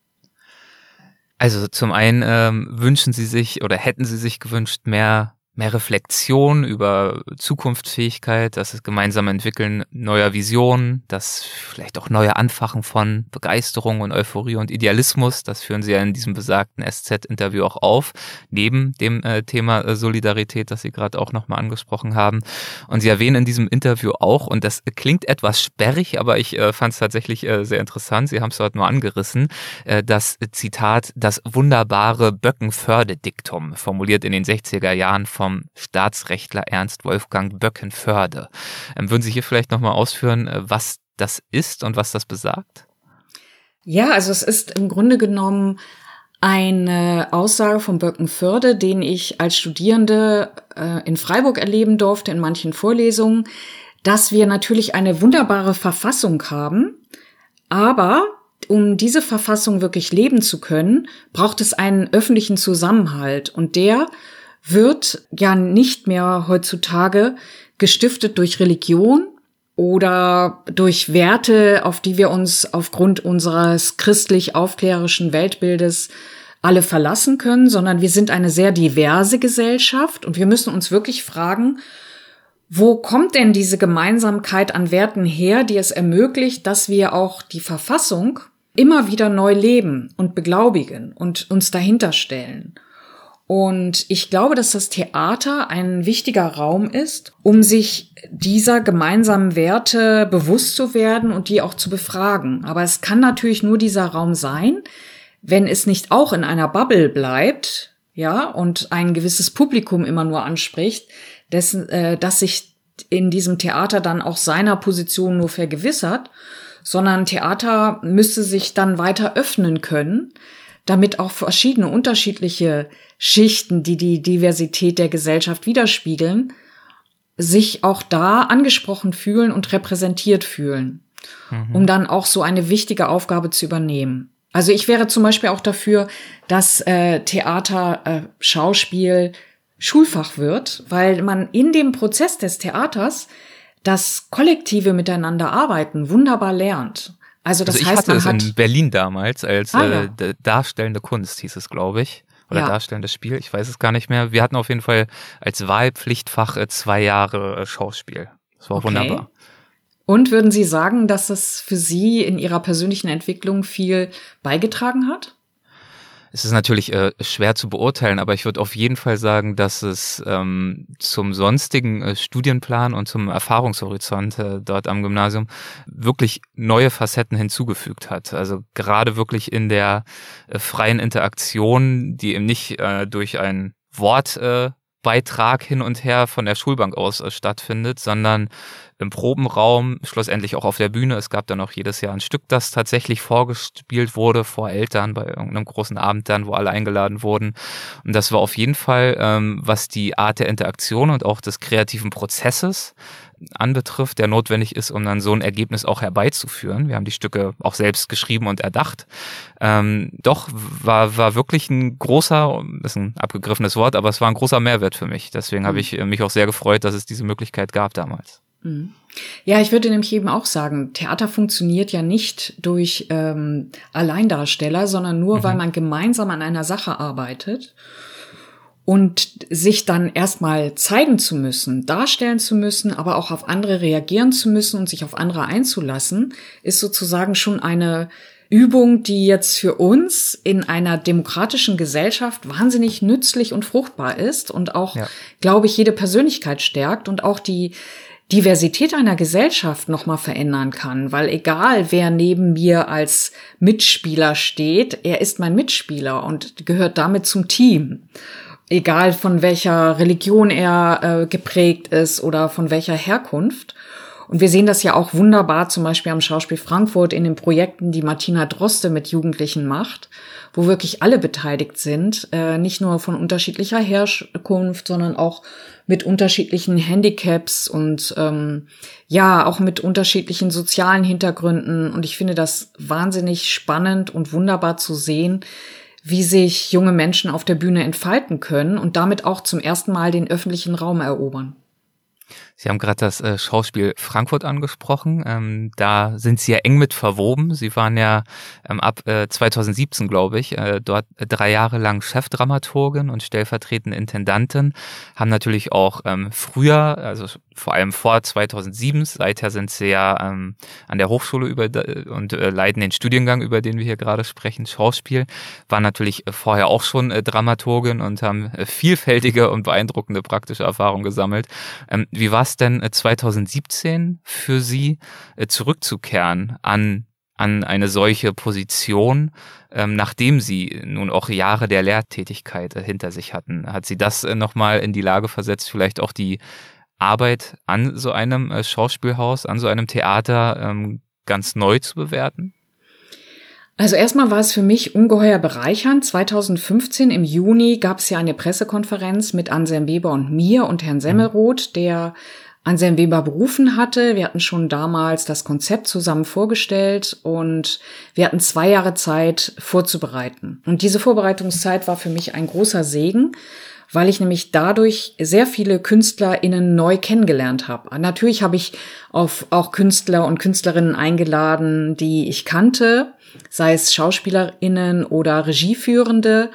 Also zum einen ähm, wünschen Sie sich oder hätten Sie sich gewünscht mehr mehr Reflexion über Zukunftsfähigkeit, das gemeinsame Entwickeln neuer Visionen, das vielleicht auch neue Anfachen von Begeisterung und Euphorie und Idealismus, das führen Sie ja in diesem besagten SZ-Interview auch auf, neben dem äh, Thema äh, Solidarität, das Sie gerade auch nochmal angesprochen haben. Und Sie erwähnen in diesem Interview auch, und das klingt etwas sperrig, aber ich äh, fand es tatsächlich äh, sehr interessant, Sie haben es dort mal angerissen, äh, das Zitat, das wunderbare Böckenförde-Diktum, formuliert in den 60er Jahren von vom Staatsrechtler Ernst Wolfgang Böckenförde. Ähm, würden Sie hier vielleicht nochmal ausführen, äh, was das ist und was das besagt? Ja, also es ist im Grunde genommen eine Aussage von Böckenförde, den ich als Studierende äh, in Freiburg erleben durfte, in manchen Vorlesungen, dass wir natürlich eine wunderbare Verfassung haben, aber um diese Verfassung wirklich leben zu können, braucht es einen öffentlichen Zusammenhalt und der wird ja nicht mehr heutzutage gestiftet durch Religion oder durch Werte, auf die wir uns aufgrund unseres christlich-aufklärischen Weltbildes alle verlassen können, sondern wir sind eine sehr diverse Gesellschaft und wir müssen uns wirklich fragen, wo kommt denn diese Gemeinsamkeit an Werten her, die es ermöglicht, dass wir auch die Verfassung immer wieder neu leben und beglaubigen und uns dahinter stellen? Und ich glaube, dass das Theater ein wichtiger Raum ist, um sich dieser gemeinsamen Werte bewusst zu werden und die auch zu befragen. Aber es kann natürlich nur dieser Raum sein, wenn es nicht auch in einer Bubble bleibt, ja, und ein gewisses Publikum immer nur anspricht, dessen, äh, dass sich in diesem Theater dann auch seiner Position nur vergewissert, sondern Theater müsste sich dann weiter öffnen können, damit auch verschiedene unterschiedliche Schichten, die die Diversität der Gesellschaft widerspiegeln, sich auch da angesprochen fühlen und repräsentiert fühlen, mhm. um dann auch so eine wichtige Aufgabe zu übernehmen. Also ich wäre zum Beispiel auch dafür, dass äh, Theater, äh, Schauspiel Schulfach wird, weil man in dem Prozess des Theaters das kollektive Miteinander arbeiten wunderbar lernt. Also das also ich heißt, hatte es hat in Berlin damals als ah, ja. äh, darstellende Kunst hieß es, glaube ich. Oder ja. darstellendes Spiel, ich weiß es gar nicht mehr. Wir hatten auf jeden Fall als Wahlpflichtfach äh, zwei Jahre äh, Schauspiel. Das war okay. wunderbar. Und würden Sie sagen, dass es für Sie in Ihrer persönlichen Entwicklung viel beigetragen hat? Es ist natürlich äh, schwer zu beurteilen, aber ich würde auf jeden Fall sagen, dass es ähm, zum sonstigen äh, Studienplan und zum Erfahrungshorizont äh, dort am Gymnasium wirklich neue Facetten hinzugefügt hat. Also gerade wirklich in der äh, freien Interaktion, die eben nicht äh, durch ein Wort äh, Beitrag hin und her von der Schulbank aus äh, stattfindet, sondern im Probenraum, schlussendlich auch auf der Bühne. Es gab dann auch jedes Jahr ein Stück, das tatsächlich vorgespielt wurde vor Eltern bei irgendeinem großen Abend dann, wo alle eingeladen wurden. Und das war auf jeden Fall, ähm, was die Art der Interaktion und auch des kreativen Prozesses anbetrifft, der notwendig ist, um dann so ein Ergebnis auch herbeizuführen. Wir haben die Stücke auch selbst geschrieben und erdacht. Ähm, doch war, war wirklich ein großer, ist ein abgegriffenes Wort, aber es war ein großer Mehrwert für mich. Deswegen mhm. habe ich mich auch sehr gefreut, dass es diese Möglichkeit gab damals. Mhm. Ja, ich würde nämlich eben auch sagen, Theater funktioniert ja nicht durch ähm, Alleindarsteller, sondern nur, mhm. weil man gemeinsam an einer Sache arbeitet und sich dann erstmal zeigen zu müssen, darstellen zu müssen, aber auch auf andere reagieren zu müssen und sich auf andere einzulassen, ist sozusagen schon eine Übung, die jetzt für uns in einer demokratischen Gesellschaft wahnsinnig nützlich und fruchtbar ist und auch, ja. glaube ich, jede Persönlichkeit stärkt und auch die Diversität einer Gesellschaft nochmal verändern kann, weil egal wer neben mir als Mitspieler steht, er ist mein Mitspieler und gehört damit zum Team. Egal von welcher Religion er äh, geprägt ist oder von welcher Herkunft. Und wir sehen das ja auch wunderbar zum Beispiel am Schauspiel Frankfurt in den Projekten, die Martina Droste mit Jugendlichen macht, wo wirklich alle beteiligt sind, äh, nicht nur von unterschiedlicher Herkunft, sondern auch mit unterschiedlichen Handicaps und ähm, ja, auch mit unterschiedlichen sozialen Hintergründen. Und ich finde das wahnsinnig spannend und wunderbar zu sehen, wie sich junge Menschen auf der Bühne entfalten können und damit auch zum ersten Mal den öffentlichen Raum erobern. Sie haben gerade das äh, Schauspiel Frankfurt angesprochen. Ähm, da sind Sie ja eng mit verwoben. Sie waren ja ähm, ab äh, 2017, glaube ich, äh, dort drei Jahre lang Chefdramaturgin und stellvertretende Intendantin. Haben natürlich auch ähm, früher, also vor allem vor 2007, seither sind Sie ja ähm, an der Hochschule über und äh, leiten den Studiengang, über den wir hier gerade sprechen, Schauspiel. Waren natürlich äh, vorher auch schon äh, Dramaturgin und haben äh, vielfältige und beeindruckende praktische Erfahrungen gesammelt. Ähm, wie war es denn 2017 äh, für Sie, äh, zurückzukehren an an eine solche Position, ähm, nachdem sie nun auch Jahre der Lehrtätigkeit äh, hinter sich hatten. Hat sie das nochmal in die Lage versetzt, vielleicht auch die Arbeit an so einem Schauspielhaus, an so einem Theater ähm, ganz neu zu bewerten? Also erstmal war es für mich ungeheuer bereichernd. 2015 im Juni gab es ja eine Pressekonferenz mit Anselm Weber und mir und Herrn Semmelroth, der Anselm Weber berufen hatte. Wir hatten schon damals das Konzept zusammen vorgestellt und wir hatten zwei Jahre Zeit vorzubereiten. Und diese Vorbereitungszeit war für mich ein großer Segen, weil ich nämlich dadurch sehr viele KünstlerInnen neu kennengelernt habe. Natürlich habe ich auf auch Künstler und Künstlerinnen eingeladen, die ich kannte, sei es SchauspielerInnen oder Regieführende.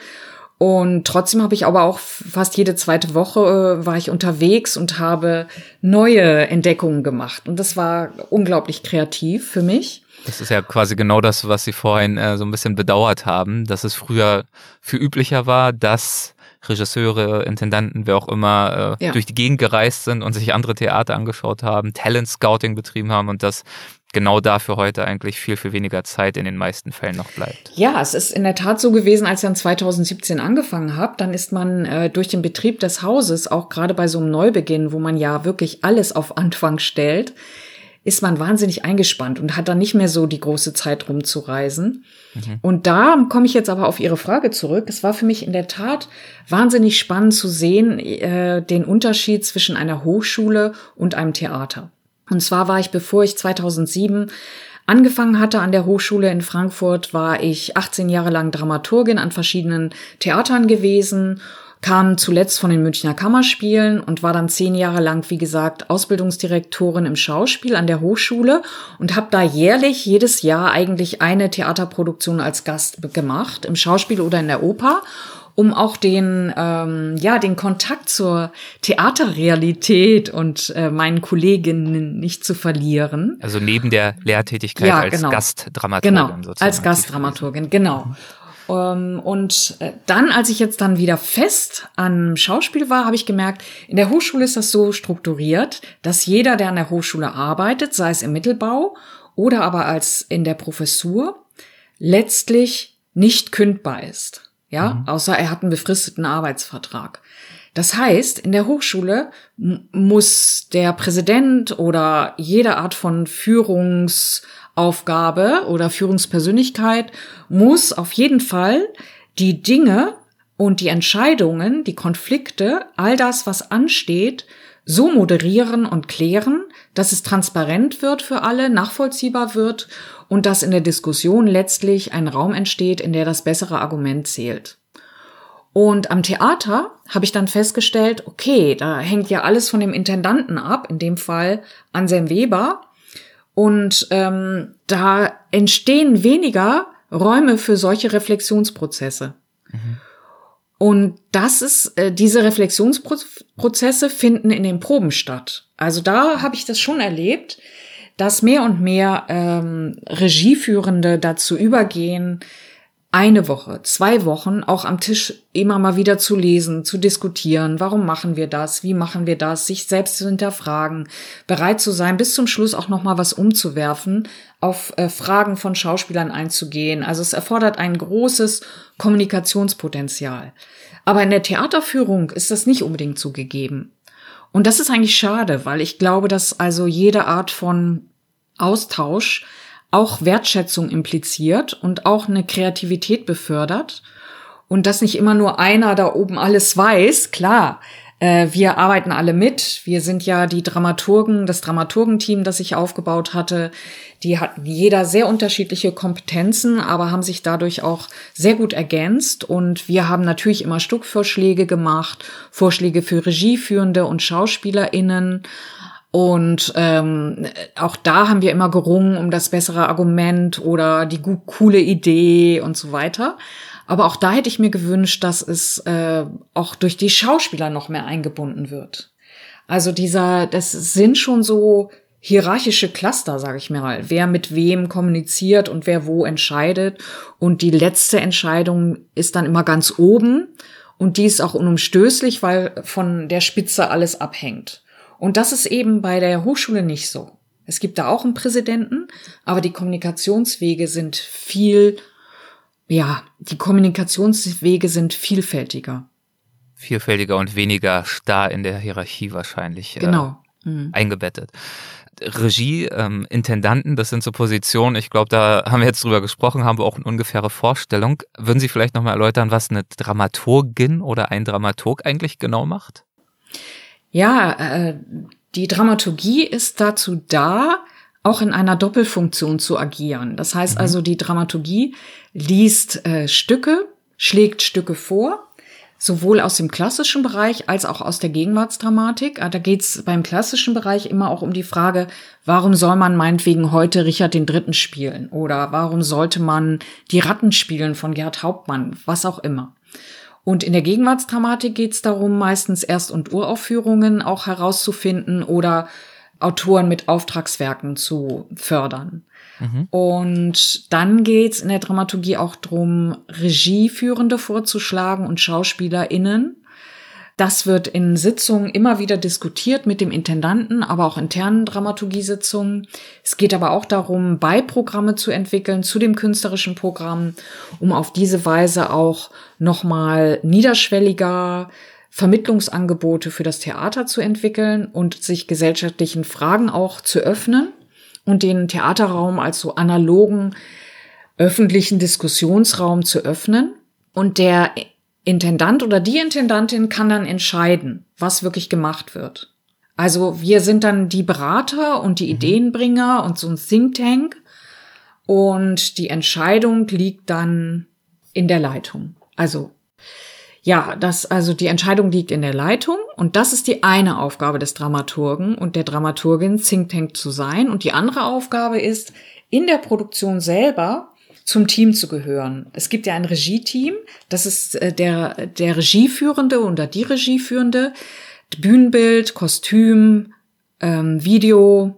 Und trotzdem habe ich aber auch fast jede zweite Woche äh, war ich unterwegs und habe neue Entdeckungen gemacht. Und das war unglaublich kreativ für mich. Das ist ja quasi genau das, was Sie vorhin äh, so ein bisschen bedauert haben, dass es früher viel üblicher war, dass Regisseure, Intendanten, wer auch immer, äh, ja. durch die Gegend gereist sind und sich andere Theater angeschaut haben, Talent Scouting betrieben haben und das genau dafür heute eigentlich viel, viel weniger Zeit in den meisten Fällen noch bleibt. Ja, es ist in der Tat so gewesen, als ich dann 2017 angefangen habe, dann ist man äh, durch den Betrieb des Hauses, auch gerade bei so einem Neubeginn, wo man ja wirklich alles auf Anfang stellt, ist man wahnsinnig eingespannt und hat dann nicht mehr so die große Zeit rumzureisen. Mhm. Und da komme ich jetzt aber auf Ihre Frage zurück. Es war für mich in der Tat wahnsinnig spannend zu sehen, äh, den Unterschied zwischen einer Hochschule und einem Theater. Und zwar war ich, bevor ich 2007 angefangen hatte an der Hochschule in Frankfurt, war ich 18 Jahre lang Dramaturgin an verschiedenen Theatern gewesen kam zuletzt von den Münchner Kammerspielen und war dann zehn Jahre lang, wie gesagt, Ausbildungsdirektorin im Schauspiel an der Hochschule und habe da jährlich jedes Jahr eigentlich eine Theaterproduktion als Gast gemacht, im Schauspiel oder in der Oper um auch den ähm, ja den Kontakt zur Theaterrealität und äh, meinen Kolleginnen nicht zu verlieren. Also neben der Lehrtätigkeit ja, als genau. Gastdramaturgin genau, sozusagen. als Gastdramaturgin genau. Ähm, und äh, dann, als ich jetzt dann wieder fest am Schauspiel war, habe ich gemerkt, in der Hochschule ist das so strukturiert, dass jeder, der an der Hochschule arbeitet, sei es im Mittelbau oder aber als in der Professur, letztlich nicht kündbar ist. Ja, mhm. außer er hat einen befristeten Arbeitsvertrag. Das heißt, in der Hochschule muss der Präsident oder jede Art von Führungs Aufgabe oder Führungspersönlichkeit muss auf jeden Fall die Dinge und die Entscheidungen, die Konflikte, all das, was ansteht, so moderieren und klären, dass es transparent wird für alle, nachvollziehbar wird und dass in der Diskussion letztlich ein Raum entsteht, in der das bessere Argument zählt. Und am Theater habe ich dann festgestellt, okay, da hängt ja alles von dem Intendanten ab, in dem Fall Anselm Weber, und ähm, da entstehen weniger Räume für solche Reflexionsprozesse. Mhm. Und das ist, äh, diese Reflexionsprozesse finden in den Proben statt. Also da habe ich das schon erlebt, dass mehr und mehr ähm, Regieführende dazu übergehen, eine Woche, zwei Wochen auch am Tisch immer mal wieder zu lesen, zu diskutieren. Warum machen wir das? Wie machen wir das? Sich selbst zu hinterfragen, bereit zu sein, bis zum Schluss auch noch mal was umzuwerfen, auf äh, Fragen von Schauspielern einzugehen. Also es erfordert ein großes Kommunikationspotenzial. Aber in der Theaterführung ist das nicht unbedingt so gegeben. Und das ist eigentlich schade, weil ich glaube, dass also jede Art von Austausch auch Wertschätzung impliziert und auch eine Kreativität befördert. Und dass nicht immer nur einer da oben alles weiß, klar. Äh, wir arbeiten alle mit. Wir sind ja die Dramaturgen, das Dramaturgenteam, das ich aufgebaut hatte. Die hatten jeder sehr unterschiedliche Kompetenzen, aber haben sich dadurch auch sehr gut ergänzt. Und wir haben natürlich immer Stückvorschläge gemacht, Vorschläge für Regieführende und SchauspielerInnen und ähm, auch da haben wir immer gerungen um das bessere Argument oder die coole Idee und so weiter. Aber auch da hätte ich mir gewünscht, dass es äh, auch durch die Schauspieler noch mehr eingebunden wird. Also dieser, das sind schon so hierarchische Cluster, sage ich mal, wer mit wem kommuniziert und wer wo entscheidet. Und die letzte Entscheidung ist dann immer ganz oben. Und die ist auch unumstößlich, weil von der Spitze alles abhängt. Und das ist eben bei der Hochschule nicht so. Es gibt da auch einen Präsidenten, aber die Kommunikationswege sind viel, ja, die Kommunikationswege sind vielfältiger. Vielfältiger und weniger starr in der Hierarchie wahrscheinlich äh, genau. Äh, mhm. eingebettet. Regie, ähm, Intendanten, das sind so Positionen, ich glaube, da haben wir jetzt drüber gesprochen, haben wir auch eine ungefähre Vorstellung. Würden Sie vielleicht nochmal erläutern, was eine Dramaturgin oder ein Dramaturg eigentlich genau macht? Ja, äh, die Dramaturgie ist dazu da, auch in einer Doppelfunktion zu agieren. Das heißt mhm. also, die Dramaturgie liest äh, Stücke, schlägt Stücke vor, sowohl aus dem klassischen Bereich als auch aus der Gegenwartsdramatik. Ah, da geht's beim klassischen Bereich immer auch um die Frage, warum soll man meinetwegen heute Richard den Dritten spielen? Oder warum sollte man die Ratten spielen von Gerd Hauptmann? Was auch immer. Und in der Gegenwartsdramatik geht es darum, meistens Erst- und Uraufführungen auch herauszufinden oder Autoren mit Auftragswerken zu fördern. Mhm. Und dann geht es in der Dramaturgie auch darum, Regieführende vorzuschlagen und SchauspielerInnen das wird in Sitzungen immer wieder diskutiert mit dem Intendanten, aber auch internen Dramaturgiesitzungen. Es geht aber auch darum, Beiprogramme zu entwickeln zu dem künstlerischen Programm, um auf diese Weise auch nochmal niederschwelliger Vermittlungsangebote für das Theater zu entwickeln und sich gesellschaftlichen Fragen auch zu öffnen und den Theaterraum als so analogen öffentlichen Diskussionsraum zu öffnen. Und der Intendant oder die Intendantin kann dann entscheiden, was wirklich gemacht wird. Also wir sind dann die Berater und die mhm. Ideenbringer und so ein Think Tank und die Entscheidung liegt dann in der Leitung. Also ja, das, also die Entscheidung liegt in der Leitung und das ist die eine Aufgabe des Dramaturgen und der Dramaturgin Think Tank zu sein und die andere Aufgabe ist, in der Produktion selber zum Team zu gehören. Es gibt ja ein Regie-Team, das ist äh, der, der Regieführende oder die Regieführende, Bühnenbild, Kostüm, ähm, Video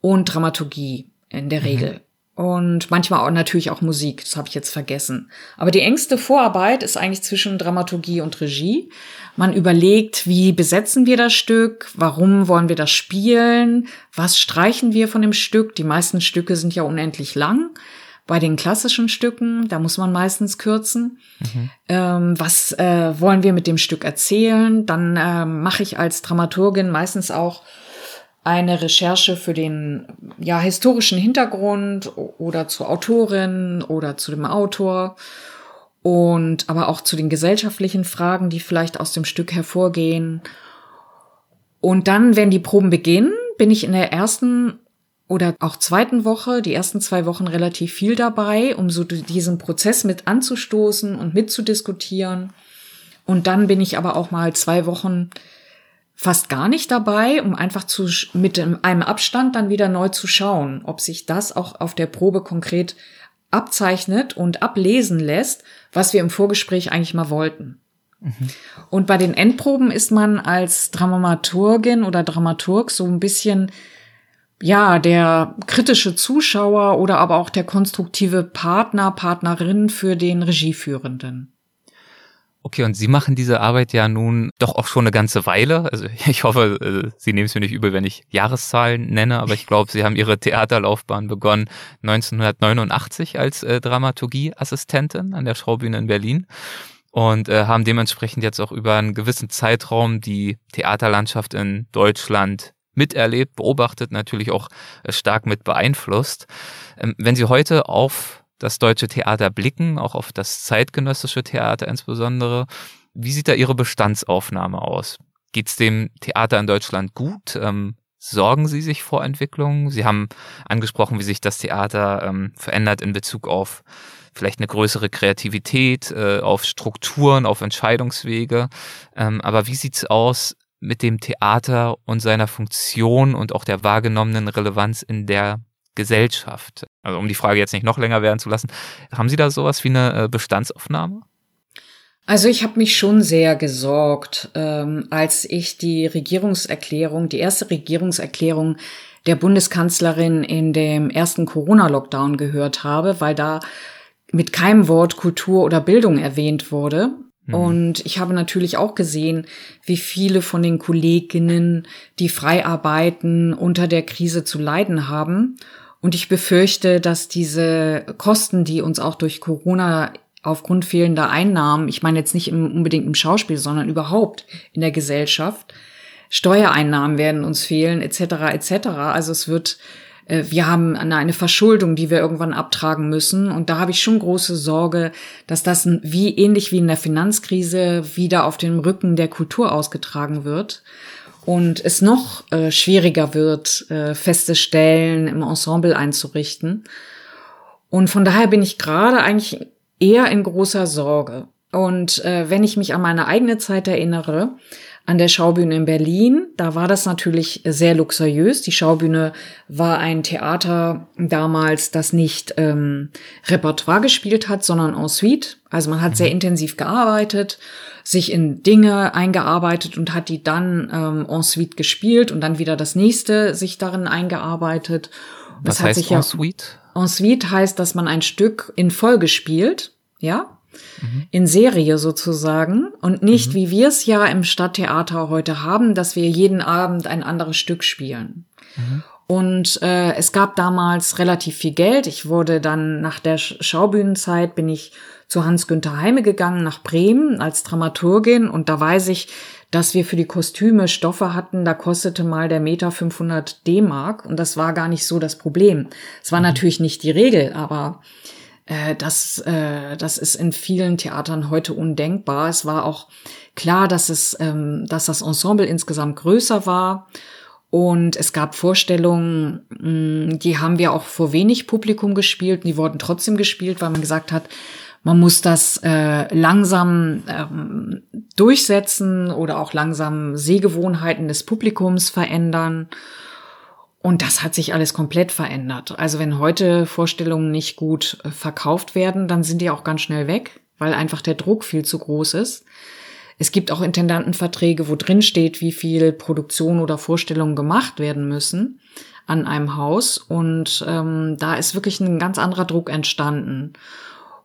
und Dramaturgie in der mhm. Regel. Und manchmal auch natürlich auch Musik, das habe ich jetzt vergessen. Aber die engste Vorarbeit ist eigentlich zwischen Dramaturgie und Regie. Man überlegt, wie besetzen wir das Stück, warum wollen wir das spielen, was streichen wir von dem Stück. Die meisten Stücke sind ja unendlich lang. Bei den klassischen Stücken, da muss man meistens kürzen. Mhm. Ähm, was äh, wollen wir mit dem Stück erzählen? Dann äh, mache ich als Dramaturgin meistens auch eine Recherche für den ja historischen Hintergrund oder zur Autorin oder zu dem Autor und aber auch zu den gesellschaftlichen Fragen, die vielleicht aus dem Stück hervorgehen. Und dann, wenn die Proben beginnen, bin ich in der ersten oder auch zweiten Woche, die ersten zwei Wochen relativ viel dabei, um so diesen Prozess mit anzustoßen und mitzudiskutieren. Und dann bin ich aber auch mal zwei Wochen fast gar nicht dabei, um einfach zu, mit einem Abstand dann wieder neu zu schauen, ob sich das auch auf der Probe konkret abzeichnet und ablesen lässt, was wir im Vorgespräch eigentlich mal wollten. Mhm. Und bei den Endproben ist man als Dramaturgin oder Dramaturg so ein bisschen ja, der kritische Zuschauer oder aber auch der konstruktive Partner, Partnerin für den Regieführenden. Okay, und Sie machen diese Arbeit ja nun doch auch schon eine ganze Weile. Also ich hoffe, äh, Sie nehmen es mir nicht übel, wenn ich Jahreszahlen nenne, aber ich glaube, Sie haben Ihre Theaterlaufbahn begonnen 1989 als äh, Dramaturgieassistentin an der Schaubühne in Berlin und äh, haben dementsprechend jetzt auch über einen gewissen Zeitraum die Theaterlandschaft in Deutschland miterlebt, beobachtet, natürlich auch äh, stark mit beeinflusst. Ähm, wenn Sie heute auf das deutsche Theater blicken, auch auf das zeitgenössische Theater insbesondere. Wie sieht da Ihre Bestandsaufnahme aus? Geht es dem Theater in Deutschland gut? Ähm, sorgen Sie sich vor Entwicklungen? Sie haben angesprochen, wie sich das Theater ähm, verändert in Bezug auf vielleicht eine größere Kreativität, äh, auf Strukturen, auf Entscheidungswege. Ähm, aber wie sieht's aus mit dem Theater und seiner Funktion und auch der wahrgenommenen Relevanz in der Gesellschaft? Also um die Frage jetzt nicht noch länger werden zu lassen, haben Sie da sowas wie eine äh, Bestandsaufnahme? Also ich habe mich schon sehr gesorgt, ähm, als ich die Regierungserklärung, die erste Regierungserklärung der Bundeskanzlerin in dem ersten Corona-Lockdown gehört habe, weil da mit keinem Wort Kultur oder Bildung erwähnt wurde. Mhm. Und ich habe natürlich auch gesehen, wie viele von den Kolleginnen, die frei arbeiten, unter der Krise zu leiden haben. Und ich befürchte, dass diese Kosten, die uns auch durch Corona aufgrund fehlender Einnahmen, ich meine jetzt nicht im, unbedingt im Schauspiel, sondern überhaupt in der Gesellschaft, Steuereinnahmen werden uns fehlen, etc., etc. Also es wird, wir haben eine Verschuldung, die wir irgendwann abtragen müssen. Und da habe ich schon große Sorge, dass das wie ähnlich wie in der Finanzkrise wieder auf dem Rücken der Kultur ausgetragen wird und es noch äh, schwieriger wird, äh, feste Stellen im Ensemble einzurichten. Und von daher bin ich gerade eigentlich eher in großer Sorge. Und äh, wenn ich mich an meine eigene Zeit erinnere, an der Schaubühne in Berlin. Da war das natürlich sehr luxuriös. Die Schaubühne war ein Theater damals, das nicht ähm, Repertoire gespielt hat, sondern en suite. Also man hat sehr mhm. intensiv gearbeitet, sich in Dinge eingearbeitet und hat die dann ähm, en suite gespielt und dann wieder das nächste sich darin eingearbeitet. Was heißt en suite? Ja, en suite heißt, dass man ein Stück in Folge spielt, ja, mhm. in Serie sozusagen und nicht, mhm. wie wir es ja im Stadttheater heute haben, dass wir jeden Abend ein anderes Stück spielen. Mhm. Und äh, es gab damals relativ viel Geld. Ich wurde dann nach der Schaubühnenzeit bin ich zu Hans-Günther Heime gegangen nach Bremen als Dramaturgin und da weiß ich, dass wir für die Kostüme Stoffe hatten, da kostete mal der Meter 500 D-Mark und das war gar nicht so das Problem. Es war mhm. natürlich nicht die Regel, aber äh, das, äh, das ist in vielen Theatern heute undenkbar. Es war auch klar, dass es, ähm, dass das Ensemble insgesamt größer war. Und es gab Vorstellungen, mh, die haben wir auch vor wenig Publikum gespielt. Die wurden trotzdem gespielt, weil man gesagt hat, man muss das äh, langsam ähm, durchsetzen oder auch langsam Sehgewohnheiten des Publikums verändern. Und das hat sich alles komplett verändert. Also wenn heute Vorstellungen nicht gut äh, verkauft werden, dann sind die auch ganz schnell weg, weil einfach der Druck viel zu groß ist. Es gibt auch Intendantenverträge, wo drin steht, wie viel Produktion oder Vorstellungen gemacht werden müssen an einem Haus. Und ähm, da ist wirklich ein ganz anderer Druck entstanden.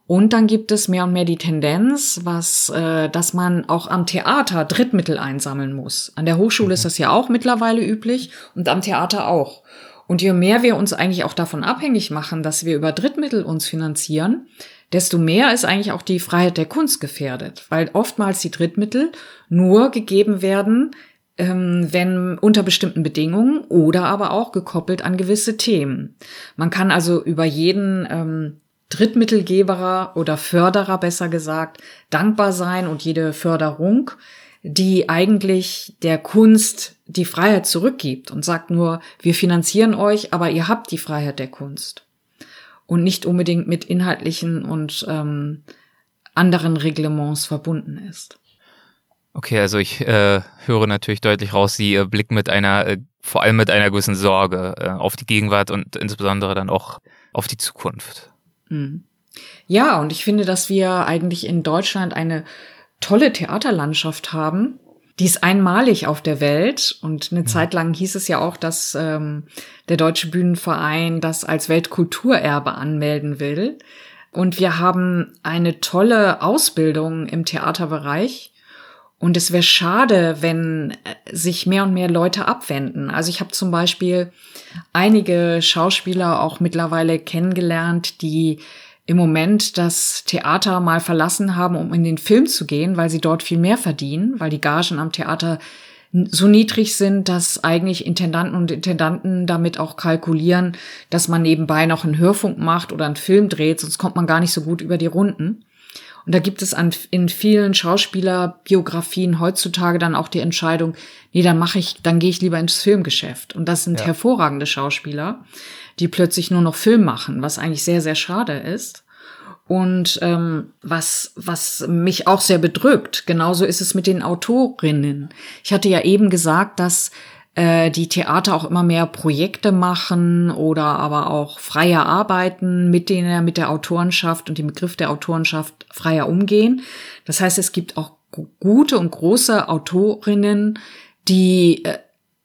Und dann gibt es mehr und mehr die Tendenz, was, äh, dass man auch am Theater Drittmittel einsammeln muss. An der Hochschule mhm. ist das ja auch mittlerweile üblich und am Theater auch. Und je mehr wir uns eigentlich auch davon abhängig machen, dass wir über Drittmittel uns finanzieren, desto mehr ist eigentlich auch die Freiheit der Kunst gefährdet, weil oftmals die Drittmittel nur gegeben werden, ähm, wenn unter bestimmten Bedingungen oder aber auch gekoppelt an gewisse Themen. Man kann also über jeden ähm, Drittmittelgeber oder Förderer besser gesagt dankbar sein und jede Förderung, die eigentlich der Kunst die Freiheit zurückgibt und sagt nur, wir finanzieren euch, aber ihr habt die Freiheit der Kunst. Und nicht unbedingt mit inhaltlichen und ähm, anderen Reglements verbunden ist. Okay, also ich äh, höre natürlich deutlich raus, Sie äh, blicken mit einer, äh, vor allem mit einer gewissen Sorge äh, auf die Gegenwart und insbesondere dann auch auf die Zukunft. Mhm. Ja, und ich finde, dass wir eigentlich in Deutschland eine tolle Theaterlandschaft haben. Die ist einmalig auf der Welt und eine ja. Zeit lang hieß es ja auch, dass ähm, der Deutsche Bühnenverein das als Weltkulturerbe anmelden will. Und wir haben eine tolle Ausbildung im Theaterbereich. Und es wäre schade, wenn äh, sich mehr und mehr Leute abwenden. Also ich habe zum Beispiel einige Schauspieler auch mittlerweile kennengelernt, die im Moment das Theater mal verlassen haben, um in den Film zu gehen, weil sie dort viel mehr verdienen, weil die Gagen am Theater so niedrig sind, dass eigentlich Intendanten und Intendanten damit auch kalkulieren, dass man nebenbei noch einen Hörfunk macht oder einen Film dreht, sonst kommt man gar nicht so gut über die Runden. Und da gibt es an, in vielen Schauspielerbiografien heutzutage dann auch die Entscheidung, nee, dann mache ich, dann gehe ich lieber ins Filmgeschäft. Und das sind ja. hervorragende Schauspieler, die plötzlich nur noch Film machen, was eigentlich sehr, sehr schade ist. Und ähm, was, was mich auch sehr bedrückt, genauso ist es mit den Autorinnen. Ich hatte ja eben gesagt, dass äh, die Theater auch immer mehr Projekte machen oder aber auch freier arbeiten, mit denen mit der Autorenschaft und dem Begriff der Autorenschaft freier umgehen. Das heißt, es gibt auch gute und große Autorinnen, die äh,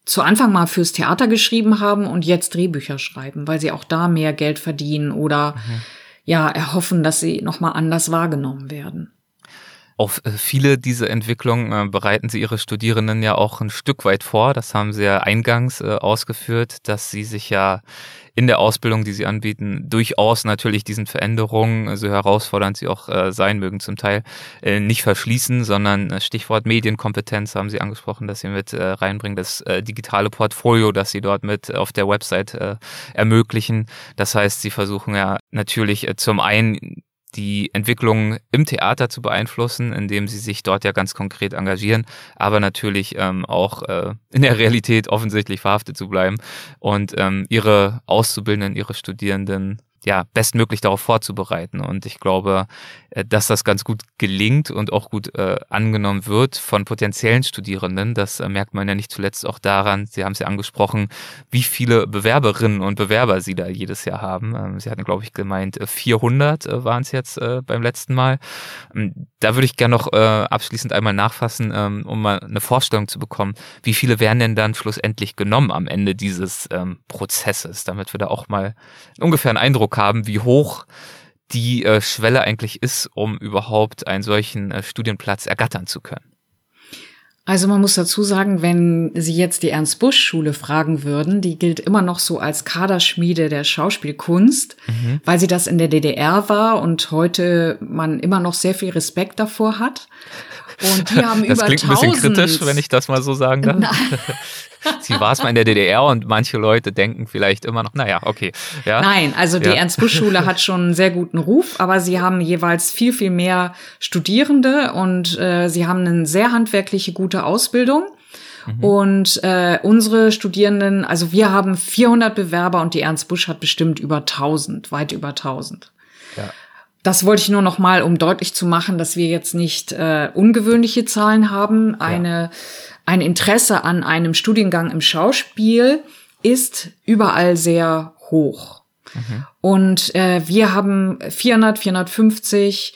zu Anfang mal fürs Theater geschrieben haben und jetzt Drehbücher schreiben, weil sie auch da mehr Geld verdienen oder mhm ja erhoffen, dass sie nochmal anders wahrgenommen werden. Auf äh, viele dieser Entwicklungen äh, bereiten Sie Ihre Studierenden ja auch ein Stück weit vor. Das haben Sie ja eingangs äh, ausgeführt, dass Sie sich ja in der Ausbildung, die sie anbieten, durchaus natürlich diesen Veränderungen, so herausfordernd sie auch sein mögen zum Teil, nicht verschließen, sondern Stichwort Medienkompetenz haben sie angesprochen, dass sie mit reinbringen, das digitale Portfolio, das sie dort mit auf der Website ermöglichen. Das heißt, sie versuchen ja natürlich zum einen die Entwicklung im Theater zu beeinflussen, indem sie sich dort ja ganz konkret engagieren, aber natürlich ähm, auch äh, in der Realität offensichtlich verhaftet zu bleiben und ähm, ihre Auszubildenden, ihre Studierenden ja, bestmöglich darauf vorzubereiten. Und ich glaube, äh, dass das ganz gut gelingt und auch gut äh, angenommen wird von potenziellen Studierenden. Das äh, merkt man ja nicht zuletzt auch daran, Sie haben es ja angesprochen, wie viele Bewerberinnen und Bewerber Sie da jedes Jahr haben. Ähm, Sie hatten, glaube ich, gemeint, 400 äh, waren es jetzt äh, beim letzten Mal. Ähm, da würde ich gerne noch äh, abschließend einmal nachfassen, ähm, um mal eine Vorstellung zu bekommen. Wie viele werden denn dann schlussendlich genommen am Ende dieses ähm, Prozesses, damit wir da auch mal ungefähr einen Eindruck haben, wie hoch die äh, Schwelle eigentlich ist, um überhaupt einen solchen äh, Studienplatz ergattern zu können? Also man muss dazu sagen, wenn Sie jetzt die Ernst-Busch-Schule fragen würden, die gilt immer noch so als Kaderschmiede der Schauspielkunst, mhm. weil sie das in der DDR war und heute man immer noch sehr viel Respekt davor hat. Und die haben das über klingt ein bisschen kritisch, wenn ich das mal so sagen darf. Sie war es mal in der DDR und manche Leute denken vielleicht immer noch, naja, okay. Ja. Nein, also die ja. Ernst-Busch-Schule hat schon einen sehr guten Ruf, aber sie haben jeweils viel, viel mehr Studierende und äh, sie haben eine sehr handwerkliche, gute Ausbildung. Mhm. Und äh, unsere Studierenden, also wir haben 400 Bewerber und die Ernst Busch hat bestimmt über 1000, weit über 1000. Ja. Das wollte ich nur noch mal, um deutlich zu machen, dass wir jetzt nicht äh, ungewöhnliche Zahlen haben. Eine, ja. Ein Interesse an einem Studiengang im Schauspiel ist überall sehr hoch. Mhm. Und äh, wir haben 400, 450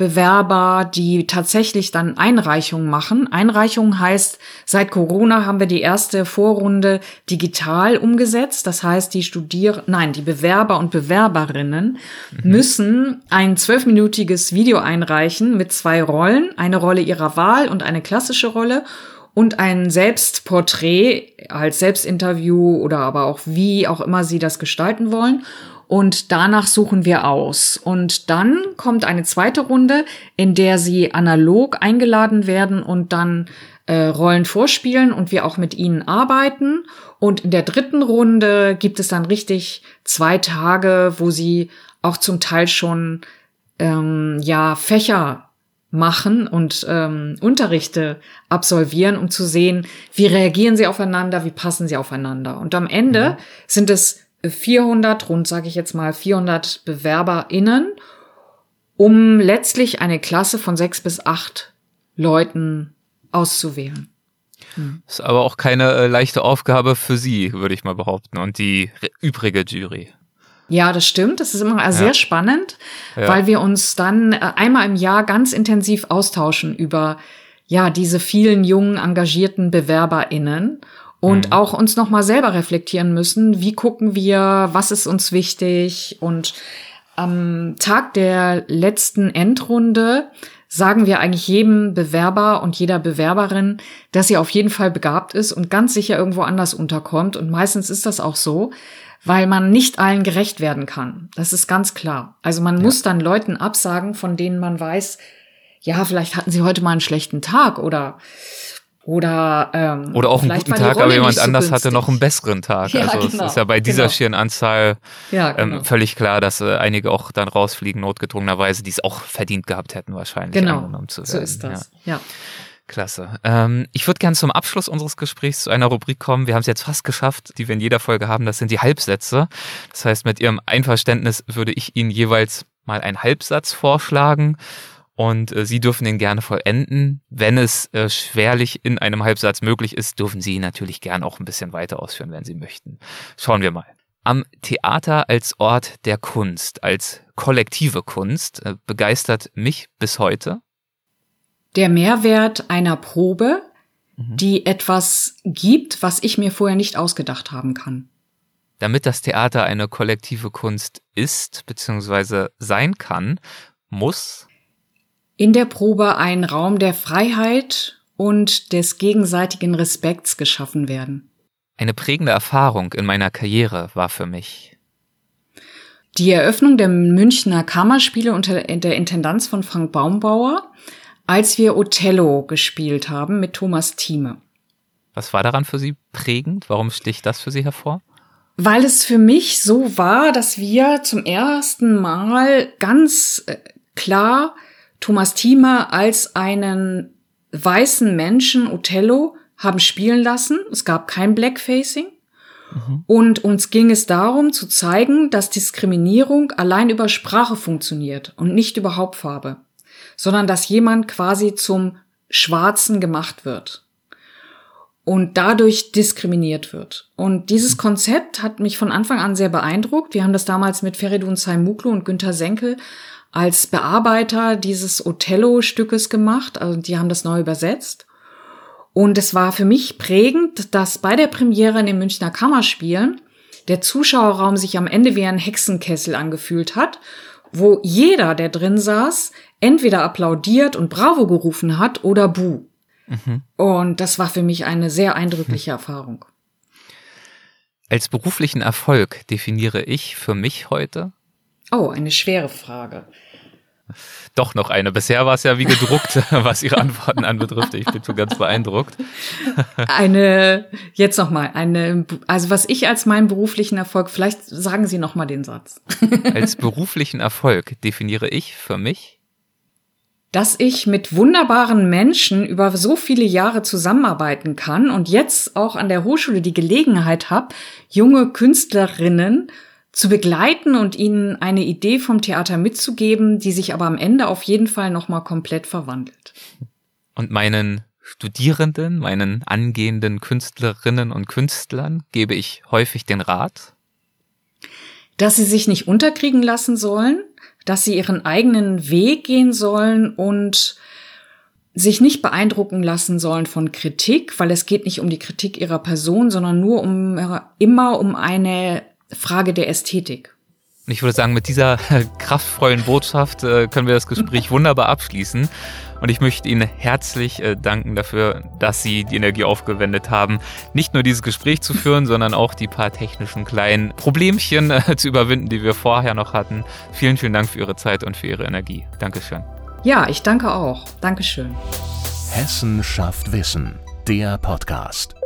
Bewerber, die tatsächlich dann Einreichungen machen. Einreichungen heißt, seit Corona haben wir die erste Vorrunde digital umgesetzt. Das heißt, die Studier nein, die Bewerber und Bewerberinnen mhm. müssen ein zwölfminütiges Video einreichen mit zwei Rollen, eine Rolle ihrer Wahl und eine klassische Rolle und ein Selbstporträt als Selbstinterview oder aber auch wie auch immer sie das gestalten wollen. Und danach suchen wir aus. Und dann kommt eine zweite Runde, in der sie analog eingeladen werden und dann äh, Rollen vorspielen und wir auch mit ihnen arbeiten. Und in der dritten Runde gibt es dann richtig zwei Tage, wo sie auch zum Teil schon ähm, ja Fächer machen und ähm, Unterrichte absolvieren, um zu sehen, wie reagieren sie aufeinander, wie passen sie aufeinander. Und am Ende mhm. sind es 400, rund sage ich jetzt mal 400 BewerberInnen, um letztlich eine Klasse von sechs bis acht Leuten auszuwählen. Hm. Ist aber auch keine äh, leichte Aufgabe für Sie, würde ich mal behaupten, und die übrige Jury. Ja, das stimmt. Das ist immer ja. sehr spannend, ja. weil wir uns dann äh, einmal im Jahr ganz intensiv austauschen über ja, diese vielen jungen, engagierten BewerberInnen und mhm. auch uns nochmal selber reflektieren müssen, wie gucken wir, was ist uns wichtig und am Tag der letzten Endrunde sagen wir eigentlich jedem Bewerber und jeder Bewerberin, dass sie auf jeden Fall begabt ist und ganz sicher irgendwo anders unterkommt. Und meistens ist das auch so, weil man nicht allen gerecht werden kann. Das ist ganz klar. Also man ja. muss dann Leuten absagen, von denen man weiß, ja, vielleicht hatten sie heute mal einen schlechten Tag oder oder, ähm, oder auch einen guten Tag, aber jemand so anders günstig. hatte noch einen besseren Tag. Ja, also genau, es ist ja bei dieser genau. schieren Anzahl ja, ähm, genau. ähm, völlig klar, dass äh, einige auch dann rausfliegen, notgedrungenerweise, die es auch verdient gehabt hätten, wahrscheinlich genau. angenommen zu werden. So ist das. ja. ja. Klasse. Ähm, ich würde gerne zum Abschluss unseres Gesprächs zu einer Rubrik kommen. Wir haben es jetzt fast geschafft, die wir in jeder Folge haben. Das sind die Halbsätze. Das heißt, mit Ihrem Einverständnis würde ich Ihnen jeweils mal einen Halbsatz vorschlagen und äh, Sie dürfen den gerne vollenden. Wenn es äh, schwerlich in einem Halbsatz möglich ist, dürfen Sie ihn natürlich gern auch ein bisschen weiter ausführen, wenn Sie möchten. Schauen wir mal. Am Theater als Ort der Kunst, als kollektive Kunst, äh, begeistert mich bis heute. Der Mehrwert einer Probe, mhm. die etwas gibt, was ich mir vorher nicht ausgedacht haben kann. Damit das Theater eine kollektive Kunst ist bzw. sein kann, muss in der Probe ein Raum der Freiheit und des gegenseitigen Respekts geschaffen werden. Eine prägende Erfahrung in meiner Karriere war für mich. Die Eröffnung der Münchner Kammerspiele unter der Intendanz von Frank Baumbauer, als wir Othello gespielt haben mit Thomas Thieme. Was war daran für Sie prägend? Warum sticht das für Sie hervor? Weil es für mich so war, dass wir zum ersten Mal ganz äh, klar Thomas Thieme als einen weißen Menschen Othello haben spielen lassen. Es gab kein Blackfacing. Mhm. Und uns ging es darum zu zeigen, dass Diskriminierung allein über Sprache funktioniert und nicht über Hauptfarbe, sondern dass jemand quasi zum Schwarzen gemacht wird und dadurch diskriminiert wird. Und dieses. Konzept hat mich von Anfang an sehr beeindruckt. Wir haben das damals mit Feridun Saimuklu und Günter Senkel als Bearbeiter dieses Othello-Stückes gemacht. Also die haben das neu übersetzt. Und es war für mich prägend, dass bei der Premiere in den Münchner Kammerspielen der Zuschauerraum sich am Ende wie ein Hexenkessel angefühlt hat, wo jeder, der drin saß, entweder applaudiert und Bravo gerufen hat oder Buh. Mhm. Und das war für mich eine sehr eindrückliche Erfahrung. Als beruflichen Erfolg definiere ich für mich heute Oh, eine schwere Frage. Doch noch eine. Bisher war es ja wie gedruckt, was Ihre Antworten anbetrifft. Ich bin schon ganz beeindruckt. Eine, jetzt nochmal, eine, also was ich als meinen beruflichen Erfolg, vielleicht sagen Sie nochmal den Satz. Als beruflichen Erfolg definiere ich für mich, dass ich mit wunderbaren Menschen über so viele Jahre zusammenarbeiten kann und jetzt auch an der Hochschule die Gelegenheit habe, junge Künstlerinnen zu begleiten und ihnen eine Idee vom Theater mitzugeben, die sich aber am Ende auf jeden Fall nochmal komplett verwandelt. Und meinen Studierenden, meinen angehenden Künstlerinnen und Künstlern gebe ich häufig den Rat, dass sie sich nicht unterkriegen lassen sollen, dass sie ihren eigenen Weg gehen sollen und sich nicht beeindrucken lassen sollen von Kritik, weil es geht nicht um die Kritik ihrer Person, sondern nur um immer um eine Frage der Ästhetik. Ich würde sagen, mit dieser kraftvollen Botschaft äh, können wir das Gespräch wunderbar abschließen. Und ich möchte Ihnen herzlich äh, danken dafür, dass Sie die Energie aufgewendet haben, nicht nur dieses Gespräch zu führen, sondern auch die paar technischen kleinen Problemchen äh, zu überwinden, die wir vorher noch hatten. Vielen, vielen Dank für Ihre Zeit und für Ihre Energie. Dankeschön. Ja, ich danke auch. Dankeschön. Hessen schafft Wissen, der Podcast.